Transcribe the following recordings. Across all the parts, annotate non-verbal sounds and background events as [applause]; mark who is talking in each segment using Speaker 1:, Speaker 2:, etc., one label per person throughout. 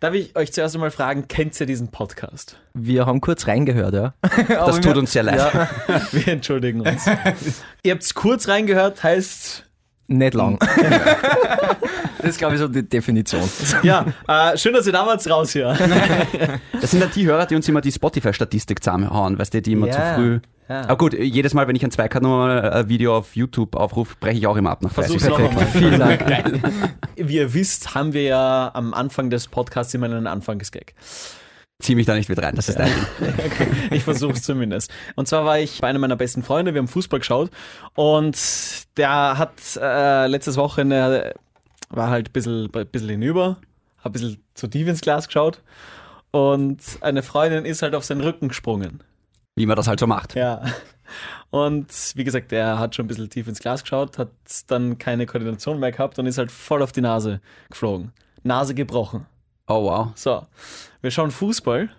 Speaker 1: Darf ich euch zuerst einmal fragen, kennt ihr diesen Podcast?
Speaker 2: Wir haben kurz reingehört, ja. [laughs]
Speaker 3: Das tut uns sehr leid.
Speaker 1: Ja, [laughs] wir entschuldigen uns. [laughs] ihr habt kurz reingehört, heißt
Speaker 2: Nicht lang. das ist, glaube ich, so die Definition.
Speaker 1: Ja, äh, schön, dass ihr damals raus hier.
Speaker 3: Das sind ja die Hörer, die uns immer die Spotify-Statistik zusammenhauen, weißt du, die immer
Speaker 1: Ja,
Speaker 3: zu früh.
Speaker 1: Ja.
Speaker 3: Aber gut, jedes Mal, wenn ich ein Zweikanal-Video auf YouTube aufrufe, breche ich auch immer ab nach 30
Speaker 1: Versuch's noch
Speaker 3: Sekunden.
Speaker 1: einmal.
Speaker 2: Vielen Dank. [laughs]
Speaker 1: Wie ihr wisst, haben wir ja am Anfang des Podcasts immer einen Anfangsgag.
Speaker 3: Zieh mich da nicht mit rein, das ist dein [laughs] Ding.
Speaker 1: Ich versuche es zumindest. Und zwar war ich bei einem meiner besten Freunde, wir haben Fußball geschaut und der hat äh, letztes Wochenende, war halt ein bisschen, ein bisschen hinüber, hat ein bisschen zu tief ins Glas geschaut und eine Freundin ist halt auf seinen Rücken gesprungen.
Speaker 3: Wie man das halt so macht.
Speaker 1: Ja. Und wie gesagt, er hat schon ein bisschen tief ins Glas geschaut, hat dann keine Koordination mehr gehabt und ist halt voll auf die Nase geflogen. Nase gebrochen.
Speaker 3: Oh wow.
Speaker 1: So, wir schauen Fußball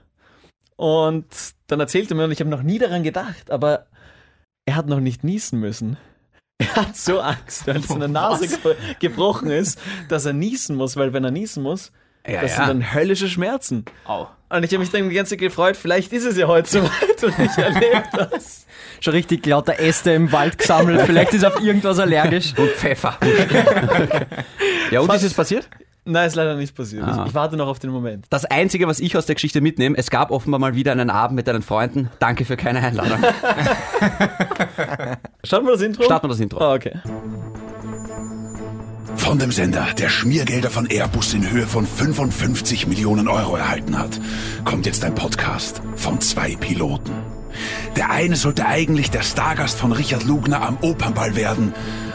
Speaker 1: und dann erzählte mir, und ich habe noch nie daran gedacht, aber er hat noch nicht niesen müssen. Er hat so Angst, weil seine Nase ge gebrochen ist, dass er niesen muss, weil wenn er niesen muss,
Speaker 3: Ja,
Speaker 1: das
Speaker 3: ja.
Speaker 1: sind dann höllische Schmerzen.
Speaker 3: Au.
Speaker 1: Und ich habe mich dann die ganze Zeit gefreut, vielleicht ist es ja heute soweit und ich erlebe das. [laughs]
Speaker 2: Schon richtig lauter Äste im Wald gesammelt. Vielleicht ist er auf irgendwas allergisch. [laughs]
Speaker 3: Und Pfeffer. ja, und ist es passiert?
Speaker 1: Nein, ist leider nicht passiert.
Speaker 3: Ah.
Speaker 1: Ich, warte noch auf den Moment.
Speaker 3: Das Einzige, was ich aus der Geschichte mitnehme, es gab offenbar mal wieder einen Abend mit deinen Freunden. Danke für keine Einladung. [laughs]
Speaker 1: Starten wir das Intro?
Speaker 3: Starten wir das Intro.
Speaker 1: Ah, okay.
Speaker 4: Von dem Sender, der Schmiergelder von Airbus in Höhe von 55 Millionen Euro erhalten hat, kommt jetzt ein Podcast von zwei Piloten. Der eine sollte eigentlich der Stargast von Richard Lugner am Opernball werden,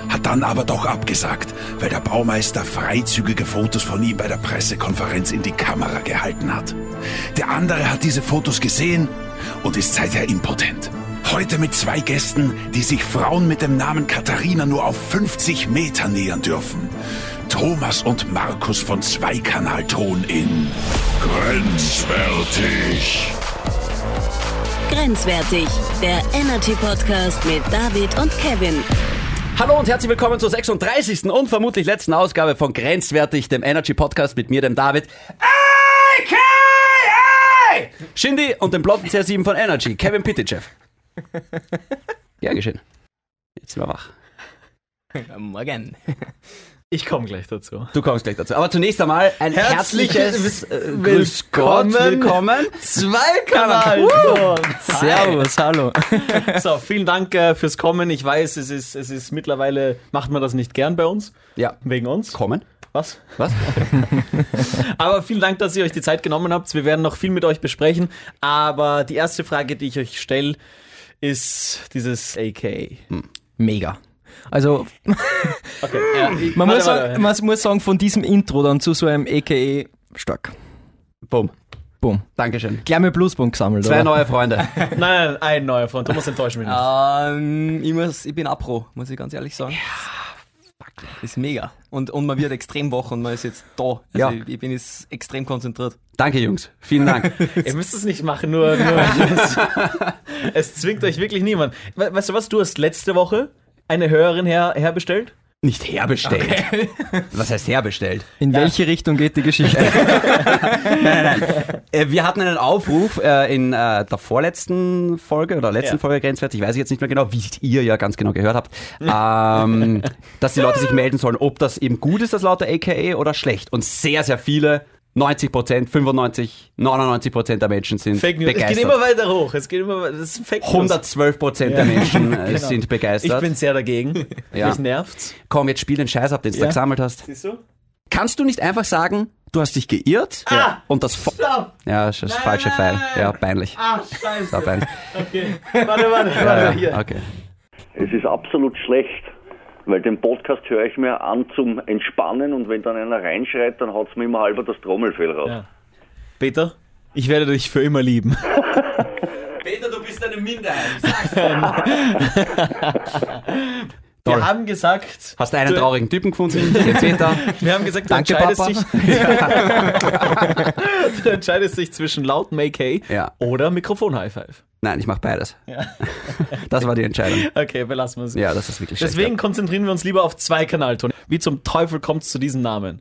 Speaker 4: hat dann aber doch abgesagt, weil der Baumeister freizügige Fotos von ihm bei der Pressekonferenz in die Kamera gehalten hat. Der andere hat diese Fotos gesehen und ist seither impotent. Heute mit zwei Gästen, die sich Frauen mit dem Namen Katharina nur auf 50 Meter nähern dürfen. Thomas und Markus von Zweikanalton in Grenzwertig.
Speaker 5: Grenzwertig, der Energy Podcast mit David und Kevin.
Speaker 3: Hallo und herzlich willkommen zur 36. und vermutlich letzten Ausgabe von Grenzwertig, dem Energy Podcast mit mir, dem David. AKA! Shindy und dem blonden CR7 von Energy, Kevin Pitychev. [laughs] Gern geschehen. Jetzt sind wir wach.
Speaker 2: Morgen. [laughs]
Speaker 1: Ich komme gleich dazu.
Speaker 3: Du kommst gleich dazu. Aber zunächst einmal ein
Speaker 1: Herzliches
Speaker 3: herzliches äh,
Speaker 1: Willkommen.
Speaker 3: willkommen.
Speaker 1: Zweikanal.
Speaker 2: Servus, hallo. [laughs]
Speaker 1: So, vielen Dank äh, fürs Kommen. Ich weiß, es ist, es ist mittlerweile, macht man das nicht gern bei uns.
Speaker 3: Ja,
Speaker 1: Wegen uns.
Speaker 3: kommen.
Speaker 1: Was?
Speaker 3: Was?
Speaker 1: Aber vielen Dank, dass ihr euch die Zeit genommen habt. Wir werden noch viel mit euch besprechen. Aber die erste Frage, die ich euch stelle, ist dieses AK.
Speaker 2: Mega. Also, [laughs]
Speaker 1: Okay, ja. [laughs]
Speaker 2: man,
Speaker 1: Warte,
Speaker 2: muss
Speaker 1: warte.
Speaker 2: sagen, man muss sagen, von diesem Intro dann zu so einem AKE stark.
Speaker 3: Boom.
Speaker 2: Boom.
Speaker 3: Dankeschön.
Speaker 2: Gleich mal Pluspunkt gesammelt,
Speaker 3: Zwei
Speaker 2: oder?
Speaker 3: neue Freunde. [laughs]
Speaker 1: Nein, nein, ein neuer Freund. Du musst enttäuschen mich nicht.
Speaker 2: Ähm, ich, muss, ich bin Apro, muss ich ganz ehrlich sagen. Ist mega. Und, und man wird extrem wach und man ist jetzt da. Also
Speaker 3: Ja.
Speaker 2: ich, ich bin jetzt extrem konzentriert.
Speaker 3: Danke, Jungs. Vielen Dank. [laughs]
Speaker 1: Ihr müsst es nicht machen, nur, nur [laughs] es, es zwingt euch wirklich niemand. We weißt du was, du hast letzte Woche eine Hörerin her, herbestellt?
Speaker 3: Nicht herbestellt. Was heißt herbestellt?
Speaker 2: In welche Richtung geht die Geschichte? [laughs]
Speaker 3: Äh, wir hatten einen Aufruf äh, in äh, der vorletzten Folge oder letzten
Speaker 1: Ja.
Speaker 3: Folge grenzwertig, ich weiß jetzt nicht mehr genau, wie ihr ja ganz genau gehört habt, ähm, dass die Leute sich melden sollen, ob das eben gut ist, das laute AKA oder schlecht. Und sehr, sehr viele, 90 Prozent, 95, 99 Prozent der Menschen sind
Speaker 1: Fake News. Es geht
Speaker 3: begeistert.
Speaker 1: immer weiter hoch. Es geht immer weiter. Das ist Fake News.
Speaker 3: 112 Prozent der Menschen äh, [laughs]
Speaker 1: Genau.
Speaker 3: sind
Speaker 1: Ich
Speaker 3: begeistert.
Speaker 1: bin sehr dagegen.
Speaker 3: Ja.
Speaker 1: Mich nervt's.
Speaker 3: Komm, jetzt spiel den Scheiß ab, den du da
Speaker 1: Ja.
Speaker 3: gesammelt hast.
Speaker 1: Siehst du?
Speaker 3: Kannst du nicht einfach sagen, du hast dich geirrt
Speaker 1: Ah!
Speaker 3: und das...
Speaker 1: Stopp!
Speaker 3: Ja, das ist das
Speaker 1: Nein,
Speaker 3: falsche
Speaker 1: nein,
Speaker 3: Pfeil.
Speaker 1: nein.
Speaker 3: Ja, peinlich.
Speaker 1: Ah, scheiße.
Speaker 3: Ja, peinlich.
Speaker 1: Okay. Warte, warte,
Speaker 3: Ja,
Speaker 1: warte.
Speaker 3: ja,
Speaker 1: Hier.
Speaker 3: okay.
Speaker 6: Es ist absolut schlecht, weil den Podcast höre ich mir an zum Entspannen und wenn dann einer reinschreit, dann haut es mir immer halber das Trommelfell raus.
Speaker 1: Ja. Peter, ich werde dich für immer lieben.
Speaker 3: Peter, du bist eine Minderheit. [laughs] [laughs]
Speaker 1: Wir haben gesagt,
Speaker 3: Hast du einen traurigen Typen gefunden? Den [laughs]
Speaker 1: wir haben gesagt, du
Speaker 2: Danke,
Speaker 1: entscheidest
Speaker 2: Papa.
Speaker 1: dich, [laughs] du entscheidest dich zwischen lautem AK
Speaker 3: Ja.
Speaker 1: oder Mikrofon High Five.
Speaker 3: Nein, ich mach beides.
Speaker 1: Ja. [laughs]
Speaker 3: Das war die Entscheidung.
Speaker 1: Okay, belassen wir es.
Speaker 3: Ja, das ist wirklich.
Speaker 1: Deswegen konzentrieren wir uns lieber auf zwei Kanalton. Wie zum Teufel kommt es zu diesem Namen?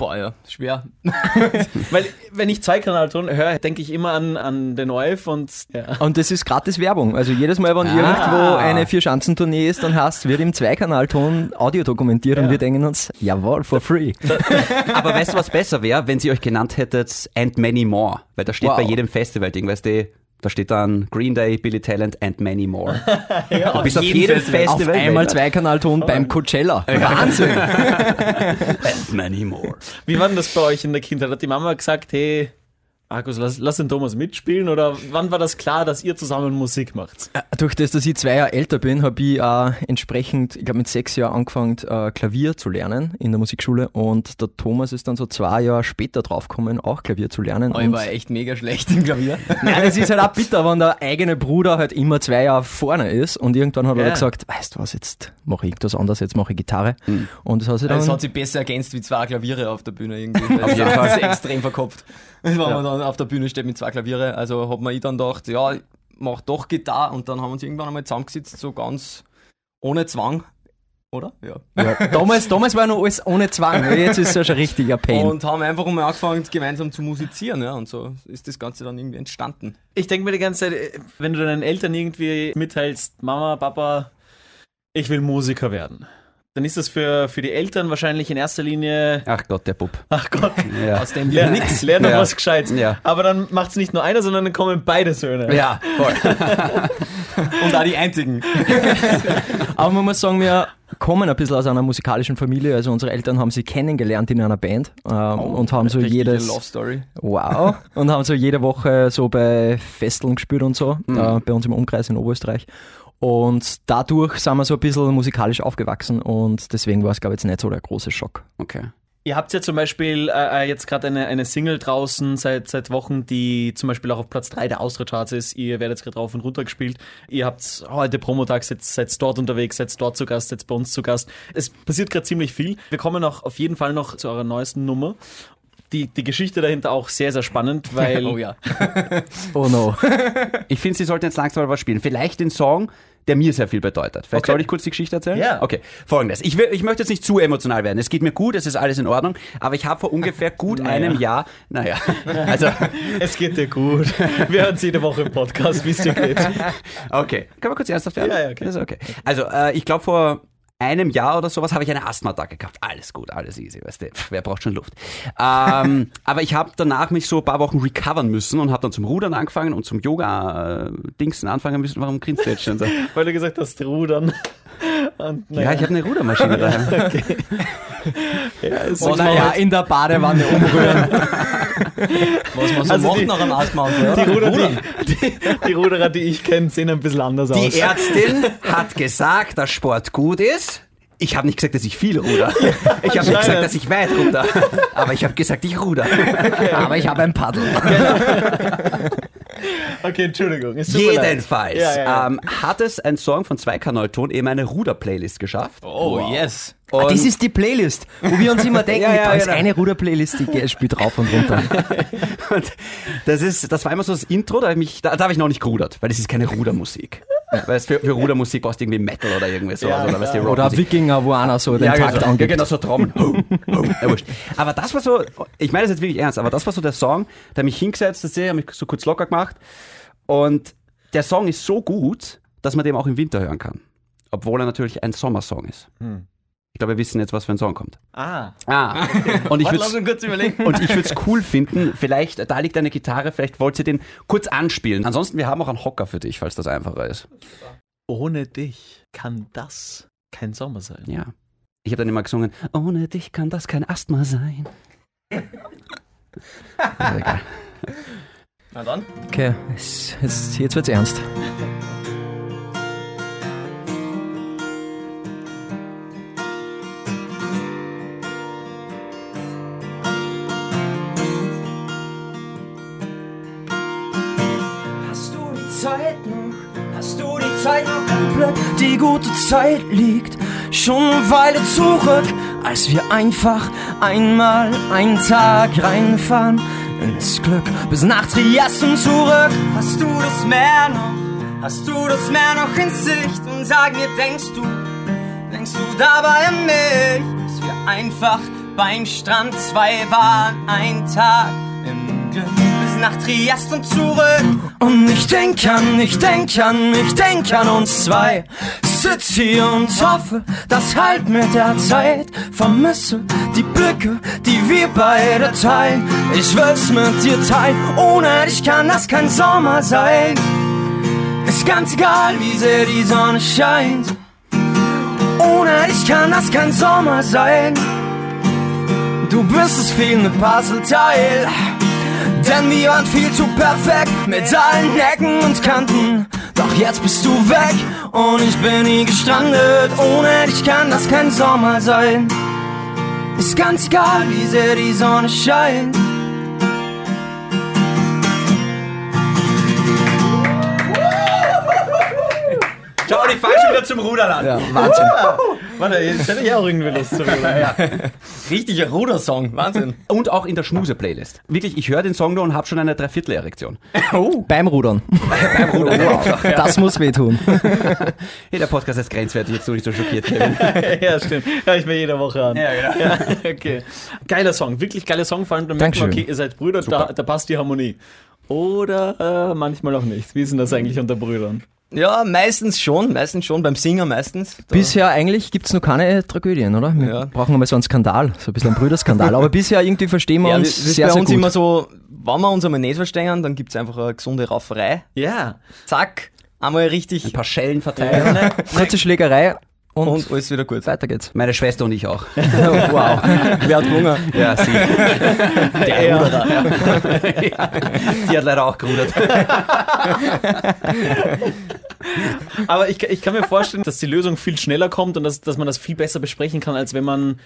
Speaker 2: Boah, ja, schwer. [laughs]
Speaker 1: Weil, wenn ich Zweikanalton höre, denke ich immer an, an den ORF und ja.
Speaker 7: Und das ist gratis Werbung. Also jedes Mal, wenn
Speaker 1: Ah.
Speaker 7: irgendwo eine Vier-Schanzentournee ist, dann heißt wird im Zweikanalton Audio dokumentiert und wir denken uns, jawohl, for free.
Speaker 3: Aber weißt du, was besser wäre, wenn sie euch genannt hättet And Many More? Weil da steht
Speaker 7: Wow.
Speaker 3: bei jedem Festival-Ding, weißt du, da steht dann Green Day, Billy Talent and Many More. [laughs] du bist auf jedem Festival.
Speaker 7: Auf einmal Zweikanalton beim Coachella. Wahnsinn. [laughs]
Speaker 3: And Many More.
Speaker 1: Wie war denn das bei euch in der Kindheit? Hat die Mama gesagt, hey, Markus, lass, lass den Thomas mitspielen? Oder wann war das klar, dass ihr zusammen Musik macht?
Speaker 7: Durch das, dass ich zwei Jahre älter bin, habe ich auch entsprechend, ich glaube mit sechs Jahren angefangen, äh, Klavier zu lernen in der Musikschule. Und der Thomas ist dann so zwei Jahre später draufgekommen, auch Klavier zu lernen.
Speaker 2: Oh, ich war echt mega schlecht im Klavier. [laughs]
Speaker 7: Nein, es ist halt auch bitter, wenn der eigene Bruder halt immer zwei Jahre vorne ist und irgendwann hat er
Speaker 1: Ja.
Speaker 7: gesagt, weißt du was, jetzt mache ich irgendwas anderes, jetzt mache ich Gitarre. Und das hat sich dann...
Speaker 2: Es hat sich besser ergänzt wie zwei Klaviere auf der Bühne irgendwie. Auf
Speaker 3: jeden Fall.
Speaker 2: Das ist extrem verkopft. Wenn man dann auf der Bühne steht mit zwei Klaviere. Also hat man ich dann gedacht, ja, mach doch Gitarre und dann haben wir uns irgendwann einmal zusammengesetzt, so ganz ohne Zwang. Oder? Ja.
Speaker 7: ja, [laughs] damals, damals war noch alles ohne Zwang, [laughs] jetzt ist es ja schon richtiger Pain.
Speaker 2: Und haben einfach mal angefangen, gemeinsam zu musizieren, ja. Und so ist das Ganze dann irgendwie entstanden.
Speaker 1: Ich denke mir die ganze Zeit, äh, wenn du deinen Eltern irgendwie mitteilst, Mama, Papa, ich will Musiker werden, dann ist das für, für die Eltern wahrscheinlich in erster Linie,
Speaker 3: Ach Gott, der Bub.
Speaker 1: ach Gott,
Speaker 3: Ja.
Speaker 2: Aus dem
Speaker 1: lern
Speaker 2: wir
Speaker 1: nix, lern noch
Speaker 3: Ja.
Speaker 1: was Gescheites.
Speaker 3: Ja.
Speaker 1: Aber dann macht es nicht nur einer, sondern dann kommen beide Söhne.
Speaker 3: Ja, voll. [laughs]
Speaker 2: und auch die einzigen. [laughs]
Speaker 7: Aber man muss sagen, wir kommen ein bisschen aus einer musikalischen Familie. Also unsere Eltern haben sie kennengelernt in einer Band ähm, und haben so jedes...
Speaker 2: Love Story.
Speaker 7: Wow. [laughs] Und haben so jede Woche so bei Festeln gespielt und so,
Speaker 3: Mhm.
Speaker 7: äh, bei uns im Umkreis in Oberösterreich. Und dadurch sind wir so ein bisschen musikalisch aufgewachsen und deswegen war es, glaube ich, jetzt nicht so der große Schock.
Speaker 3: Okay.
Speaker 1: Ihr habt ja zum Beispiel äh, äh, jetzt gerade eine, eine Single draußen seit, seit Wochen, die zum Beispiel auch auf Platz 3 der Austria-Charts ist. Ihr werdet jetzt gerade rauf und runter gespielt. Ihr habt heute Promotag, seid, seid dort unterwegs, seid dort zu Gast, seid bei uns zu Gast. Es passiert gerade ziemlich viel. Wir kommen auch auf jeden Fall noch zu eurer neuesten Nummer. Die, die Geschichte dahinter auch sehr, sehr spannend, [laughs] weil
Speaker 2: Oh ja.
Speaker 7: Oh no. [laughs]
Speaker 3: Ich finde, sie sollten jetzt langsam mal was spielen. Vielleicht den Song, der mir sehr viel bedeutet. Vielleicht
Speaker 1: Okay.
Speaker 3: soll ich kurz die Geschichte erzählen?
Speaker 1: Ja.
Speaker 3: Okay, folgendes. Ich, will, ich möchte jetzt nicht zu emotional werden. Es geht mir gut, es ist alles in Ordnung. Aber ich habe vor ungefähr gut [laughs] einem Jahr, naja, [laughs] also,
Speaker 1: es geht dir gut. Wir hören es jede Woche im Podcast, wie es dir geht. [laughs]
Speaker 3: okay. Können wir kurz ernsthaft werden?
Speaker 1: Ja, ja, okay.
Speaker 3: Das ist okay. Also, äh, ich glaube, vor einem Jahr oder sowas habe ich eine Asthma-Attacke gehabt. Alles gut, alles easy, weißt du. Wer braucht schon Luft? Ähm, [laughs] aber ich habe danach mich so ein paar Wochen recovern müssen und habe dann zum Rudern angefangen und zum Yoga-Dingsen anfangen müssen. Warum grinst du jetzt schon so? [laughs]
Speaker 1: Weil du gesagt hast, rudern. [laughs] Und,
Speaker 3: Ja,
Speaker 1: naja,
Speaker 3: ich habe eine Rudermaschine daheim.
Speaker 1: ja, ist
Speaker 7: Oh, naja, in der Badewanne umrühren.
Speaker 2: Was man so
Speaker 1: Also
Speaker 2: macht
Speaker 1: die-
Speaker 2: nach einem Asthma-Unfall.
Speaker 1: die,
Speaker 2: oder?
Speaker 1: Ruder, die, die, die Ruderer, die ich kenne, sehen ein bisschen anders aus.
Speaker 3: Die Ärztin hat gesagt, dass Sport gut ist. Ich habe nicht gesagt, dass ich viel ruder. [laughs] Ich habe nicht gesagt, dass ich weit ruder. [laughs] Aber ich habe gesagt, ich ruder.
Speaker 7: Aber ich habe ein Paddel. [laughs]
Speaker 1: Okay, Entschuldigung.
Speaker 3: Jedenfalls
Speaker 1: Ja, ja, ja.
Speaker 3: Ähm, hat es ein Song von Zweikanalton eben eine Ruder-Playlist geschafft.
Speaker 2: Oh, yes.
Speaker 3: Und
Speaker 7: Das ist die Playlist, wo wir uns immer [laughs] denken,
Speaker 3: Ja, ja,
Speaker 7: da ist
Speaker 3: genau.
Speaker 7: eine Ruder-Playlist, die spielt rauf und runter. [laughs]
Speaker 3: Und das ist, das war immer so das Intro, da habe ich, da, da hab ich noch nicht gerudert, weil das ist keine Rudermusik. Weißt für, für Rudermusik brauchst du irgendwie Metal oder irgendwie sowas.
Speaker 1: Ja,
Speaker 3: oder
Speaker 1: ja.
Speaker 7: Oder. Wikinger, wo einer so den
Speaker 3: ja,
Speaker 7: Takt
Speaker 3: genau, ja,
Speaker 7: angibt.
Speaker 3: genau, so Trommeln. Ja. Aber das war so, ich meine das jetzt wirklich ernst, aber das war so der Song, der mich hingesetzt hat, habe mich so kurz locker gemacht. Und der Song ist so gut, dass man den auch im Winter hören kann. Obwohl er natürlich ein Sommersong ist. Ich glaube, wir wissen jetzt, was für ein Song kommt.
Speaker 1: Ah,
Speaker 3: Ah, und ich würde es cool finden, vielleicht, da liegt eine Gitarre, vielleicht wollt ihr den kurz anspielen. Ansonsten, wir haben auch einen Hocker für dich, falls das einfacher ist.
Speaker 1: ohne dich kann das kein Sommer sein.
Speaker 3: Ja. Ich habe dann immer gesungen, ohne dich kann das kein Asthma sein. [laughs]
Speaker 2: Na dann.
Speaker 7: Okay, es, es, jetzt wird's ernst.
Speaker 8: Zeit liegt schon eine Weile zurück, als wir einfach einmal einen Tag reinfahren ins Glück bis nach Triest und zurück. Hast du das Meer noch? Hast du das Meer noch in Sicht? Und sag mir, denkst du, denkst du dabei an mich? Dass wir einfach beim Strand, zwei waren ein Tag im Glück nach Triest und zurück. Und ich denk an, ich denk an, ich denk an uns zwei. Sitz hier und hoffe, dass halt mit der Zeit vermisse die Blicke, die wir beide teilen. Ich will's mit dir teilen, ohne dich kann das kein Sommer sein. Ist ganz egal, wie sehr die Sonne scheint. Ohne dich kann das kein Sommer sein. Du bist das fehlende Puzzleteil. Denn wir waren viel zu perfekt mit allen Ecken und Kanten. Doch jetzt bist du weg und ich bin nie gestrandet. Ohne dich kann das kein Sommer sein. Ist ganz egal, wie sehr die Sonne scheint.
Speaker 3: Schau, ich fall schon wieder zum Rudern an.
Speaker 7: Ja, Wahnsinn.
Speaker 1: Warte, jetzt hätte ich auch irgendwie Lust zu rüber.
Speaker 2: Richtiger Rudersong, Wahnsinn.
Speaker 3: Und auch in der Schmuse-Playlist. Wirklich, ich höre den Song nur und habe schon eine Dreiviertel-Erektion.
Speaker 7: Beim Rudern.
Speaker 3: Beim Rudern.
Speaker 7: Das muss wehtun.
Speaker 3: Hey, der Podcast ist grenzwertig, jetzt du nicht so schockiert, Kevin. [laughs]
Speaker 1: ja, stimmt. Hör ich mir jede Woche an.
Speaker 3: Ja, genau.
Speaker 1: Ja, okay. Geiler Song, wirklich geiler Song. Vor allem, da merkt man, okay, ihr seid Brüder, da, da passt die Harmonie. Oder äh, manchmal auch nicht. Wie ist denn das eigentlich unter Brüdern?
Speaker 2: Ja, meistens schon, meistens schon, beim Singen meistens. Da-
Speaker 7: Bisher eigentlich gibt's noch keine Tragödien, oder? Wir
Speaker 2: Ja.
Speaker 7: brauchen einmal so einen Skandal, so ein bisschen einen Brüderskandal. Aber bisher irgendwie verstehen wir
Speaker 2: ja,
Speaker 7: uns
Speaker 2: das ist
Speaker 7: sehr,
Speaker 2: bei
Speaker 7: sehr
Speaker 2: uns
Speaker 7: gut.
Speaker 2: immer so, wenn wir uns einmal nicht verstehen, dann gibt's einfach eine gesunde Rafferei.
Speaker 1: Ja.
Speaker 2: Zack, einmal richtig
Speaker 3: Ein paar Schellen verteilen.
Speaker 7: Kurze Schlägerei und,
Speaker 2: und alles wieder gut.
Speaker 7: weiter geht's.
Speaker 3: Meine Schwester und ich auch. [laughs]
Speaker 2: wow, wer hat Hunger?
Speaker 3: Ja, sie. [laughs]
Speaker 2: Der Ruderer. [laughs]
Speaker 3: Die hat leider auch gerudert.
Speaker 1: Aber ich, ich kann mir vorstellen, dass die Lösung viel schneller kommt und dass, dass man das viel besser besprechen kann, als wenn man,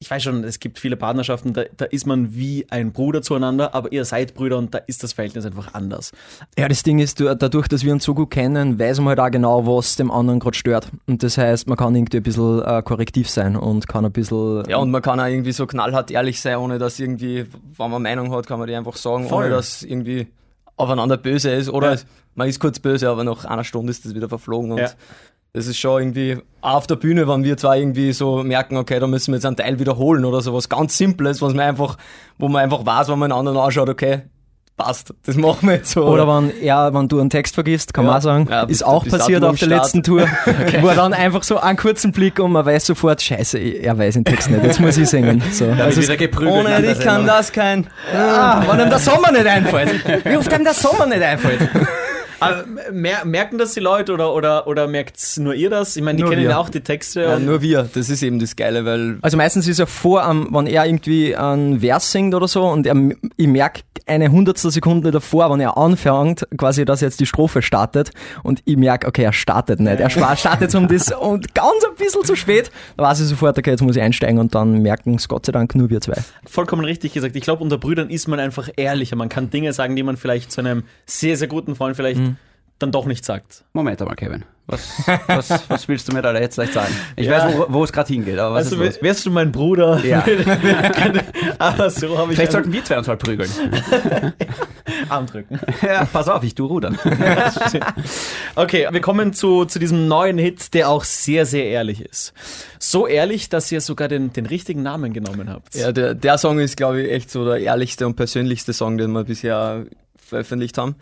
Speaker 1: ich weiß schon, es gibt viele Partnerschaften, da, da ist man wie ein Bruder zueinander, aber ihr seid Brüder und da ist das Verhältnis einfach anders.
Speaker 7: Ja, das Ding ist, du- dadurch, dass wir uns so gut kennen, weiß man halt auch genau, was dem anderen gerade stört. Und das heißt, man kann irgendwie ein bisschen äh, korrektiv sein und kann ein bisschen.
Speaker 2: Ja, und man kann auch irgendwie so knallhart ehrlich sein, ohne dass irgendwie, wenn man Meinung hat, kann man die einfach sagen,
Speaker 1: Voll.
Speaker 2: ohne dass irgendwie aufeinander böse ist. Oder
Speaker 1: Ja.
Speaker 2: man ist kurz böse, aber nach einer Stunde ist das wieder verflogen. Und
Speaker 1: Ja.
Speaker 2: Das ist schon irgendwie auf der Bühne, wenn wir zwar irgendwie so merken, okay, da müssen wir jetzt einen Teil wiederholen oder sowas ganz Simples, was man einfach, wo man einfach weiß, wenn man einen anderen anschaut, okay, passt, das machen wir jetzt so.
Speaker 7: Oder wenn, ja, wenn du einen Text vergisst, kann
Speaker 2: Ja.
Speaker 7: man auch sagen,
Speaker 2: Ja,
Speaker 7: ist auch passiert auf der
Speaker 2: Start.
Speaker 7: letzten Tour, [laughs] wo er dann einfach so einen kurzen Blick und man weiß sofort, scheiße, er weiß den Text nicht, jetzt muss ich singen. So, also
Speaker 3: wieder geprügelt.
Speaker 2: ohne dich kann
Speaker 3: Sendung.
Speaker 2: das kein.
Speaker 7: ah, wenn einem der Sommer nicht einfällt. Wie oft einem der Sommer nicht einfällt?
Speaker 1: Aber mer merken das die Leute oder, oder, oder merkt nur ihr das? Ich meine, die
Speaker 7: Nur
Speaker 1: kennen
Speaker 7: wir.
Speaker 1: ja auch die Texte.
Speaker 2: Ja, nur wir, das ist eben das Geile, weil
Speaker 7: Also meistens ist er vor, am, wenn er irgendwie einen Vers singt oder so und er, ich merke eine hundertstel Sekunde davor, wenn er anfängt, quasi, dass jetzt die Strophe startet und ich merke, okay, er startet nicht. Er startet um das und ganz ein bisschen zu spät. Da weiß ich sofort, okay, jetzt muss ich einsteigen und dann merken es Gott sei Dank nur wir zwei.
Speaker 1: vollkommen richtig gesagt. Ich glaube, unter Brüdern ist man einfach ehrlicher. Man kann Dinge sagen, die man vielleicht zu einem sehr, sehr guten Freund vielleicht
Speaker 2: Mhm.
Speaker 1: Dann doch nicht sagt.
Speaker 3: Moment einmal, Kevin. Was, [laughs] was, was willst du mir da jetzt gleich sagen? Ich
Speaker 1: Ja.
Speaker 3: weiß, wo, wo es gerade hingeht, aber was
Speaker 1: Also,
Speaker 3: ist los?
Speaker 1: wärst du mein Bruder?
Speaker 3: Ja. [laughs]
Speaker 1: Aber so habe ich
Speaker 3: Vielleicht sollten wir zwei uns mal prügeln. [laughs]
Speaker 1: Arm drücken.
Speaker 3: Ja, pass auf, ich tu rudern.
Speaker 1: Okay, wir kommen zu, zu diesem neuen Hit, der auch sehr, sehr ehrlich ist. So ehrlich, dass ihr sogar den, den richtigen Namen genommen habt.
Speaker 2: Ja, der, der Song ist, glaube ich, echt so der ehrlichste und persönlichste Song, den wir bisher veröffentlicht haben.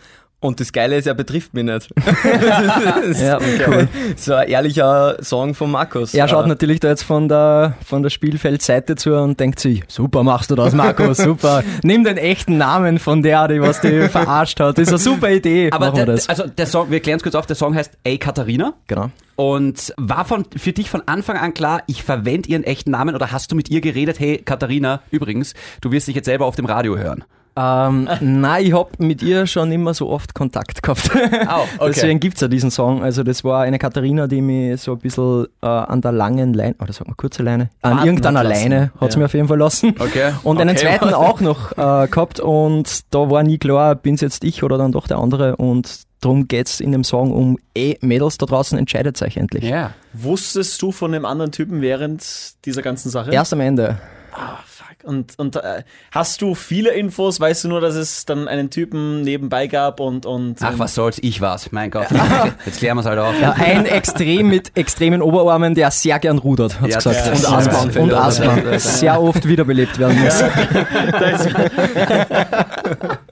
Speaker 2: Und das Geile ist, er betrifft mich nicht. [laughs] das
Speaker 7: Ja,
Speaker 2: ist
Speaker 7: cool.
Speaker 2: so ein ehrlicher Song von Markus.
Speaker 7: Er schaut
Speaker 2: Äh,
Speaker 7: natürlich da jetzt von der, von der Spielfeldseite zu und denkt sich, super machst du das, Marco, super. Nimm den echten Namen von der, die was die [laughs] verarscht hat. Das ist eine super Idee.
Speaker 3: Aber der,
Speaker 7: das.
Speaker 3: also der Song, wir klären es kurz auf, der Song heißt Ey Katharina.
Speaker 7: Genau.
Speaker 3: Und war von, für dich von Anfang an klar, ich verwende ihren echten Namen oder hast du mit ihr geredet, hey Katharina, übrigens, du wirst dich jetzt selber auf dem Radio hören.
Speaker 7: Ähm, nein, ich hab mit ihr schon immer so oft Kontakt gehabt.
Speaker 3: Au, okay. [laughs]
Speaker 7: Deswegen gibt's ja diesen Song. Also das war eine Katharina, die mich so ein bisschen äh, an der langen Leine, oder sagen wir kurze Leine, an
Speaker 1: Warten
Speaker 7: irgendeiner
Speaker 1: hat.
Speaker 7: Leine hat's
Speaker 1: Ja.
Speaker 7: mir auf jeden Fall lassen.
Speaker 3: Okay.
Speaker 7: Und einen
Speaker 2: Okay,
Speaker 7: zweiten auch noch äh, gehabt und da war nie klar, bin's jetzt ich oder dann doch der andere und darum geht's in dem Song um, eh, Mädels da draußen, entscheidet euch endlich.
Speaker 3: Ja.
Speaker 1: Wusstest du von dem anderen Typen während dieser ganzen Sache?
Speaker 7: Erst am Ende.
Speaker 1: Ah, fuck, Und, und äh, hast du viele Infos? Weißt du nur, dass es dann einen Typen nebenbei gab und. und
Speaker 3: Ach, was soll's, ich war's. Mein Gott. Jetzt klären wir's halt auf.
Speaker 7: Ja, ein Extrem mit extremen Oberarmen, der sehr gern rudert, hat's
Speaker 3: Ja,
Speaker 7: gesagt. und
Speaker 3: ja,
Speaker 7: Und
Speaker 2: ja.
Speaker 7: Sehr oft wiederbelebt werden muss. [laughs] [laughs] [laughs]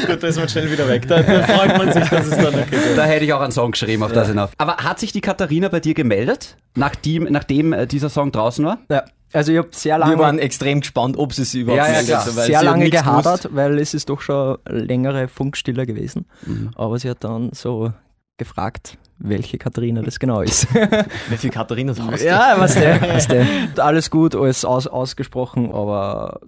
Speaker 1: Da ist, Gut, da ist man schnell wieder weg. Da, da freut man sich, dass es dann okay geht.
Speaker 3: Da hätte ich auch einen Song geschrieben auf das hinauf. Aber hat sich die Katharina bei dir gemeldet, nachdem, nachdem äh, dieser Song draußen war?
Speaker 7: Ja. Also ich habe sehr
Speaker 2: Wir waren
Speaker 7: lange,
Speaker 2: extrem gespannt, ob sie es überhaupt
Speaker 3: Ja, ja, klar.
Speaker 2: weil
Speaker 7: sehr
Speaker 2: sie hat
Speaker 7: lange gehadert, weil es ist doch schon längere Funkstille gewesen.
Speaker 3: Mhm.
Speaker 7: Aber sie hat dann so gefragt, welche Katharina das genau ist. [laughs]
Speaker 2: Wie viel Katharina hast du?
Speaker 7: ja, was der, [laughs] was der. Alles gut, alles aus, ausgesprochen, aber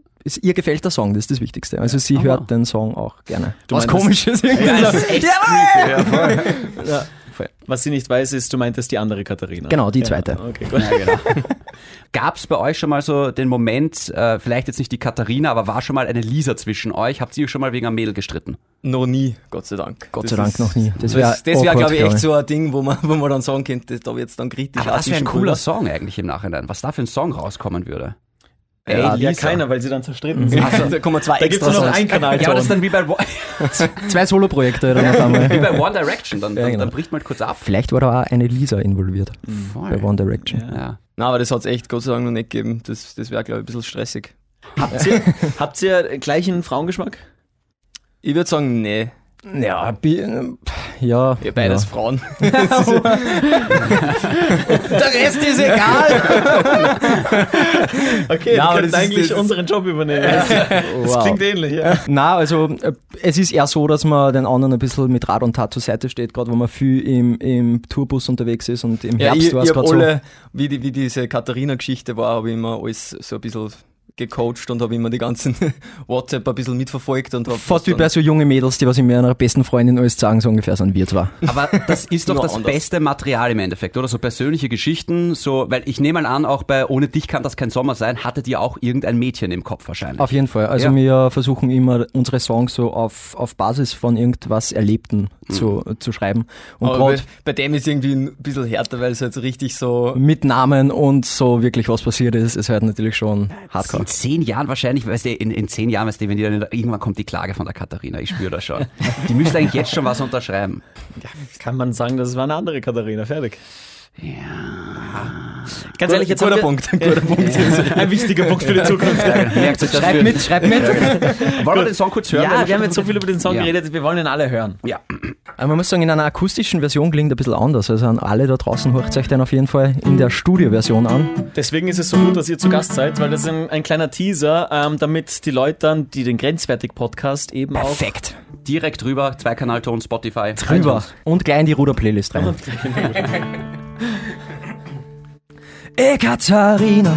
Speaker 7: ihr gefällt der Song, das ist das Wichtigste. Also sie hört den Song auch gerne.
Speaker 1: Du
Speaker 7: was komisches irgendwie.
Speaker 3: Ja, das ist echt creepy. Ja, voll. [laughs]
Speaker 7: Ja, voll.
Speaker 1: Was sie nicht weiß, ist, du meintest die andere Katharina.
Speaker 7: Genau, die zweite.
Speaker 1: Ja, okay, gut.
Speaker 3: Ja, genau. [laughs] Gab es bei euch schon mal so den Moment, äh, vielleicht jetzt nicht die Katharina, aber war schon mal eine Lisa zwischen euch? Habt ihr euch schon mal wegen einem Mädel gestritten?
Speaker 2: Noch nie, Gott sei Dank.
Speaker 7: Gott
Speaker 2: Das
Speaker 7: sei Dank
Speaker 2: ist-
Speaker 7: noch nie. Das
Speaker 2: Das,
Speaker 7: wäre,
Speaker 2: das wäre,
Speaker 7: awkward,
Speaker 2: glaube ich, echt so ein Ding, wo man, wo man dann sagen könnte, da wird es dann kritisch.
Speaker 3: Aber das wäre ein cooler. Song eigentlich im Nachhinein. Was da für ein Song rauskommen würde.
Speaker 1: Ey, ja,
Speaker 3: Lisa.
Speaker 1: keiner, weil sie dann zerstritten sind.
Speaker 2: Also, da kommen zwei
Speaker 1: Da gibt es
Speaker 2: extra
Speaker 1: nur noch einen Kanal.
Speaker 3: Ja, aber das ist dann wie bei, One- [laughs]
Speaker 7: Zwei Soloprojekte auf einmal.
Speaker 3: wie bei One Direction. Dann,
Speaker 7: Ja,
Speaker 3: dann,
Speaker 7: genau.
Speaker 3: dann bricht man halt kurz ab.
Speaker 7: Vielleicht war da auch eine Lisa involviert
Speaker 3: Voll.
Speaker 7: bei One Direction.
Speaker 3: Ja.
Speaker 2: Nein, aber das hat es echt Gott sei Dank noch nicht gegeben. Das, das wäre, glaube ich, ein bisschen stressig.
Speaker 1: Habt ihr, [laughs] habt ihr gleichen Frauengeschmack?
Speaker 2: Ich würde sagen, nee.
Speaker 7: Ja, äh, ja,
Speaker 2: Ja, beides
Speaker 7: ja.
Speaker 2: Frauen. [laughs]
Speaker 7: Der Rest ist egal.
Speaker 1: Okay,
Speaker 2: Ja,
Speaker 1: wir könnten
Speaker 2: das ist-
Speaker 1: eigentlich
Speaker 2: das-
Speaker 1: unseren Job übernehmen. Das,
Speaker 7: Wow.
Speaker 1: klingt ähnlich, ja. [laughs]
Speaker 7: Na, also äh, es ist eher so, dass man den anderen ein bisschen mit Rat und Tat zur Seite steht, gerade wenn man viel im, im Tourbus unterwegs ist und im
Speaker 2: Ja,
Speaker 7: Herbst
Speaker 2: ich,
Speaker 7: war es gerade so.
Speaker 2: alle, wie, die, wie diese Katharina-Geschichte war, habe ich immer alles so ein bisschen gecoacht und habe immer die ganzen [laughs] WhatsApp ein bisschen mitverfolgt und habe
Speaker 7: Fast wie bei so junge Mädels, die was ich mir einer besten Freundin alles sagen, so ungefähr sind wir zwar. [laughs]
Speaker 3: Aber das ist doch das
Speaker 2: anders.
Speaker 3: beste Material im Endeffekt, oder? So persönliche Geschichten, so, weil ich nehme mal an, auch bei Ohne dich kann das kein Sommer sein, hattet ihr auch irgendein Mädchen im Kopf wahrscheinlich.
Speaker 7: Auf jeden Fall. Also
Speaker 3: Ja.
Speaker 7: wir versuchen immer unsere Songs so auf, auf Basis von irgendwas Erlebten zu, zu schreiben. Und
Speaker 2: Aber bei, bei dem ist irgendwie ein bisschen härter, weil es halt so richtig so.
Speaker 7: mit Namen und so wirklich was passiert ist, ist halt natürlich schon hardcore.
Speaker 3: In zehn Jahren wahrscheinlich, weißt du, in, in zehn Jahren, weißt du, wenn die dann, irgendwann kommt die Klage von der Katharina, ich spüre das schon. [laughs] Die müsste eigentlich jetzt schon was unterschreiben.
Speaker 1: Kann man sagen, das war eine andere Katharina. Fertig.
Speaker 3: Ja.
Speaker 1: Ganz ehrlich, jetzt haben
Speaker 2: guter
Speaker 1: wir,
Speaker 2: Punkt. Guter Punkt. [laughs]
Speaker 1: ein wichtiger Punkt für die Zukunft.
Speaker 3: Merkt euch das
Speaker 7: Schreibt mit, schreibt mit.
Speaker 3: Wollen wir den Song kurz hören?
Speaker 1: Ja, wir haben jetzt so viel über den Song
Speaker 3: Ja.
Speaker 1: geredet, wir wollen ihn alle hören.
Speaker 3: Ja.
Speaker 7: Aber man muss sagen, in einer akustischen Version klingt ein bisschen anders. Also an alle da draußen hört euch den auf jeden Fall in der Studioversion an.
Speaker 1: Deswegen ist es so gut, dass ihr zu Gast seid, weil das ist ein, ein kleiner Teaser, ähm, damit die Leute dann, die den Grenzwertig-Podcast eben
Speaker 7: Perfekt.
Speaker 3: Direkt drüber, Zweikanalton, Spotify.
Speaker 7: Drüber. Und gleich in die Ruder-Playlist rein. [laughs] [laughs]
Speaker 8: Ey Katharina,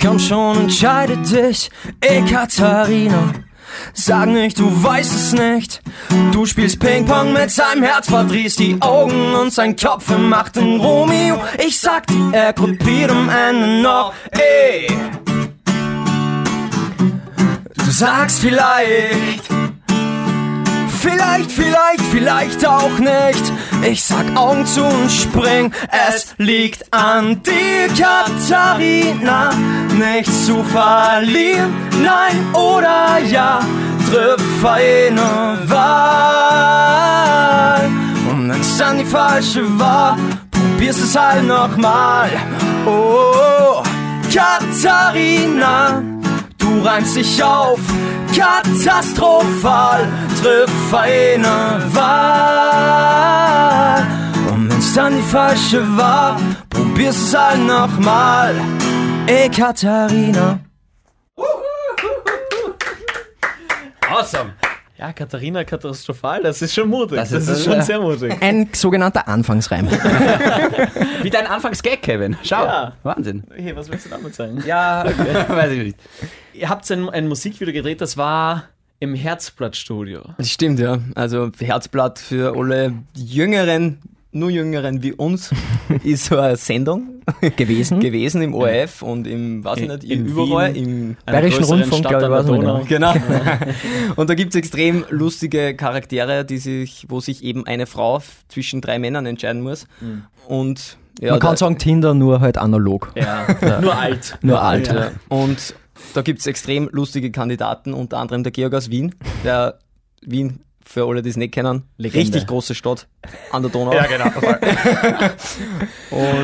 Speaker 8: komm schon, entscheide dich. Ey Katharina, sag nicht, du weißt es nicht. Du spielst Ping-Pong mit seinem Herz, verdrehst die Augen und sein Kopf macht den Romeo. Ich sag dir, er kopiert am Ende noch. Ey, du sagst vielleicht. Vielleicht, vielleicht, vielleicht auch nicht. Ich sag Augen zu und spring. Es liegt an dir, Katharina. Nichts zu verlieren, nein oder ja. Triff eine Wahl. Und wenn's dann die falsche war, probierst es halt nochmal. Oh, Katharina. Du reimst dich auf, katastrophal, triff eine Wahl. Und wenn's dann die falsche war, probierst es halt nochmal. Ey, Katharina.
Speaker 3: Awesome.
Speaker 1: Ja, Katharina katastrophal, das ist schon mutig. Das,
Speaker 3: Das
Speaker 1: ist,
Speaker 3: ist-
Speaker 1: schon sehr mutig.
Speaker 7: Ein sogenannter Anfangsreim. [laughs]
Speaker 3: Wie dein Anfangsgag, Kevin. Schau.
Speaker 1: Ja.
Speaker 3: Wahnsinn.
Speaker 1: Hey, was willst du damit sagen?
Speaker 3: Ja, [laughs] weiß ich nicht.
Speaker 1: Ihr habt ein, ein Musikvideo gedreht, das war im Herzblattstudio.
Speaker 2: Das stimmt, ja. Also Herzblatt für alle Jüngeren, nur Jüngeren wie uns, [laughs] ist so eine Sendung
Speaker 7: Gewesen.
Speaker 2: gewesen im ORF und im, weiß ich nicht,
Speaker 1: in
Speaker 2: überall,
Speaker 1: Wien.
Speaker 2: im
Speaker 1: Einer
Speaker 7: Bayerischen Rundfunk,
Speaker 1: Stadt
Speaker 7: glaube ich,
Speaker 1: Donau.
Speaker 2: Genau. [laughs] Und da gibt's extrem lustige Charaktere, die sich, wo sich eben eine Frau zwischen drei Männern entscheiden muss. Und ja,
Speaker 7: Man kann sagen Tinder, nur halt analog.
Speaker 1: Ja, [laughs] nur alt.
Speaker 7: Nur alt.
Speaker 2: ja. Und da gibt's extrem lustige Kandidaten, unter anderem der Georg aus Wien, der Wien, für alle, die es nicht kennen,
Speaker 1: Legende.
Speaker 2: richtig große Stadt an der Donau.
Speaker 3: genau.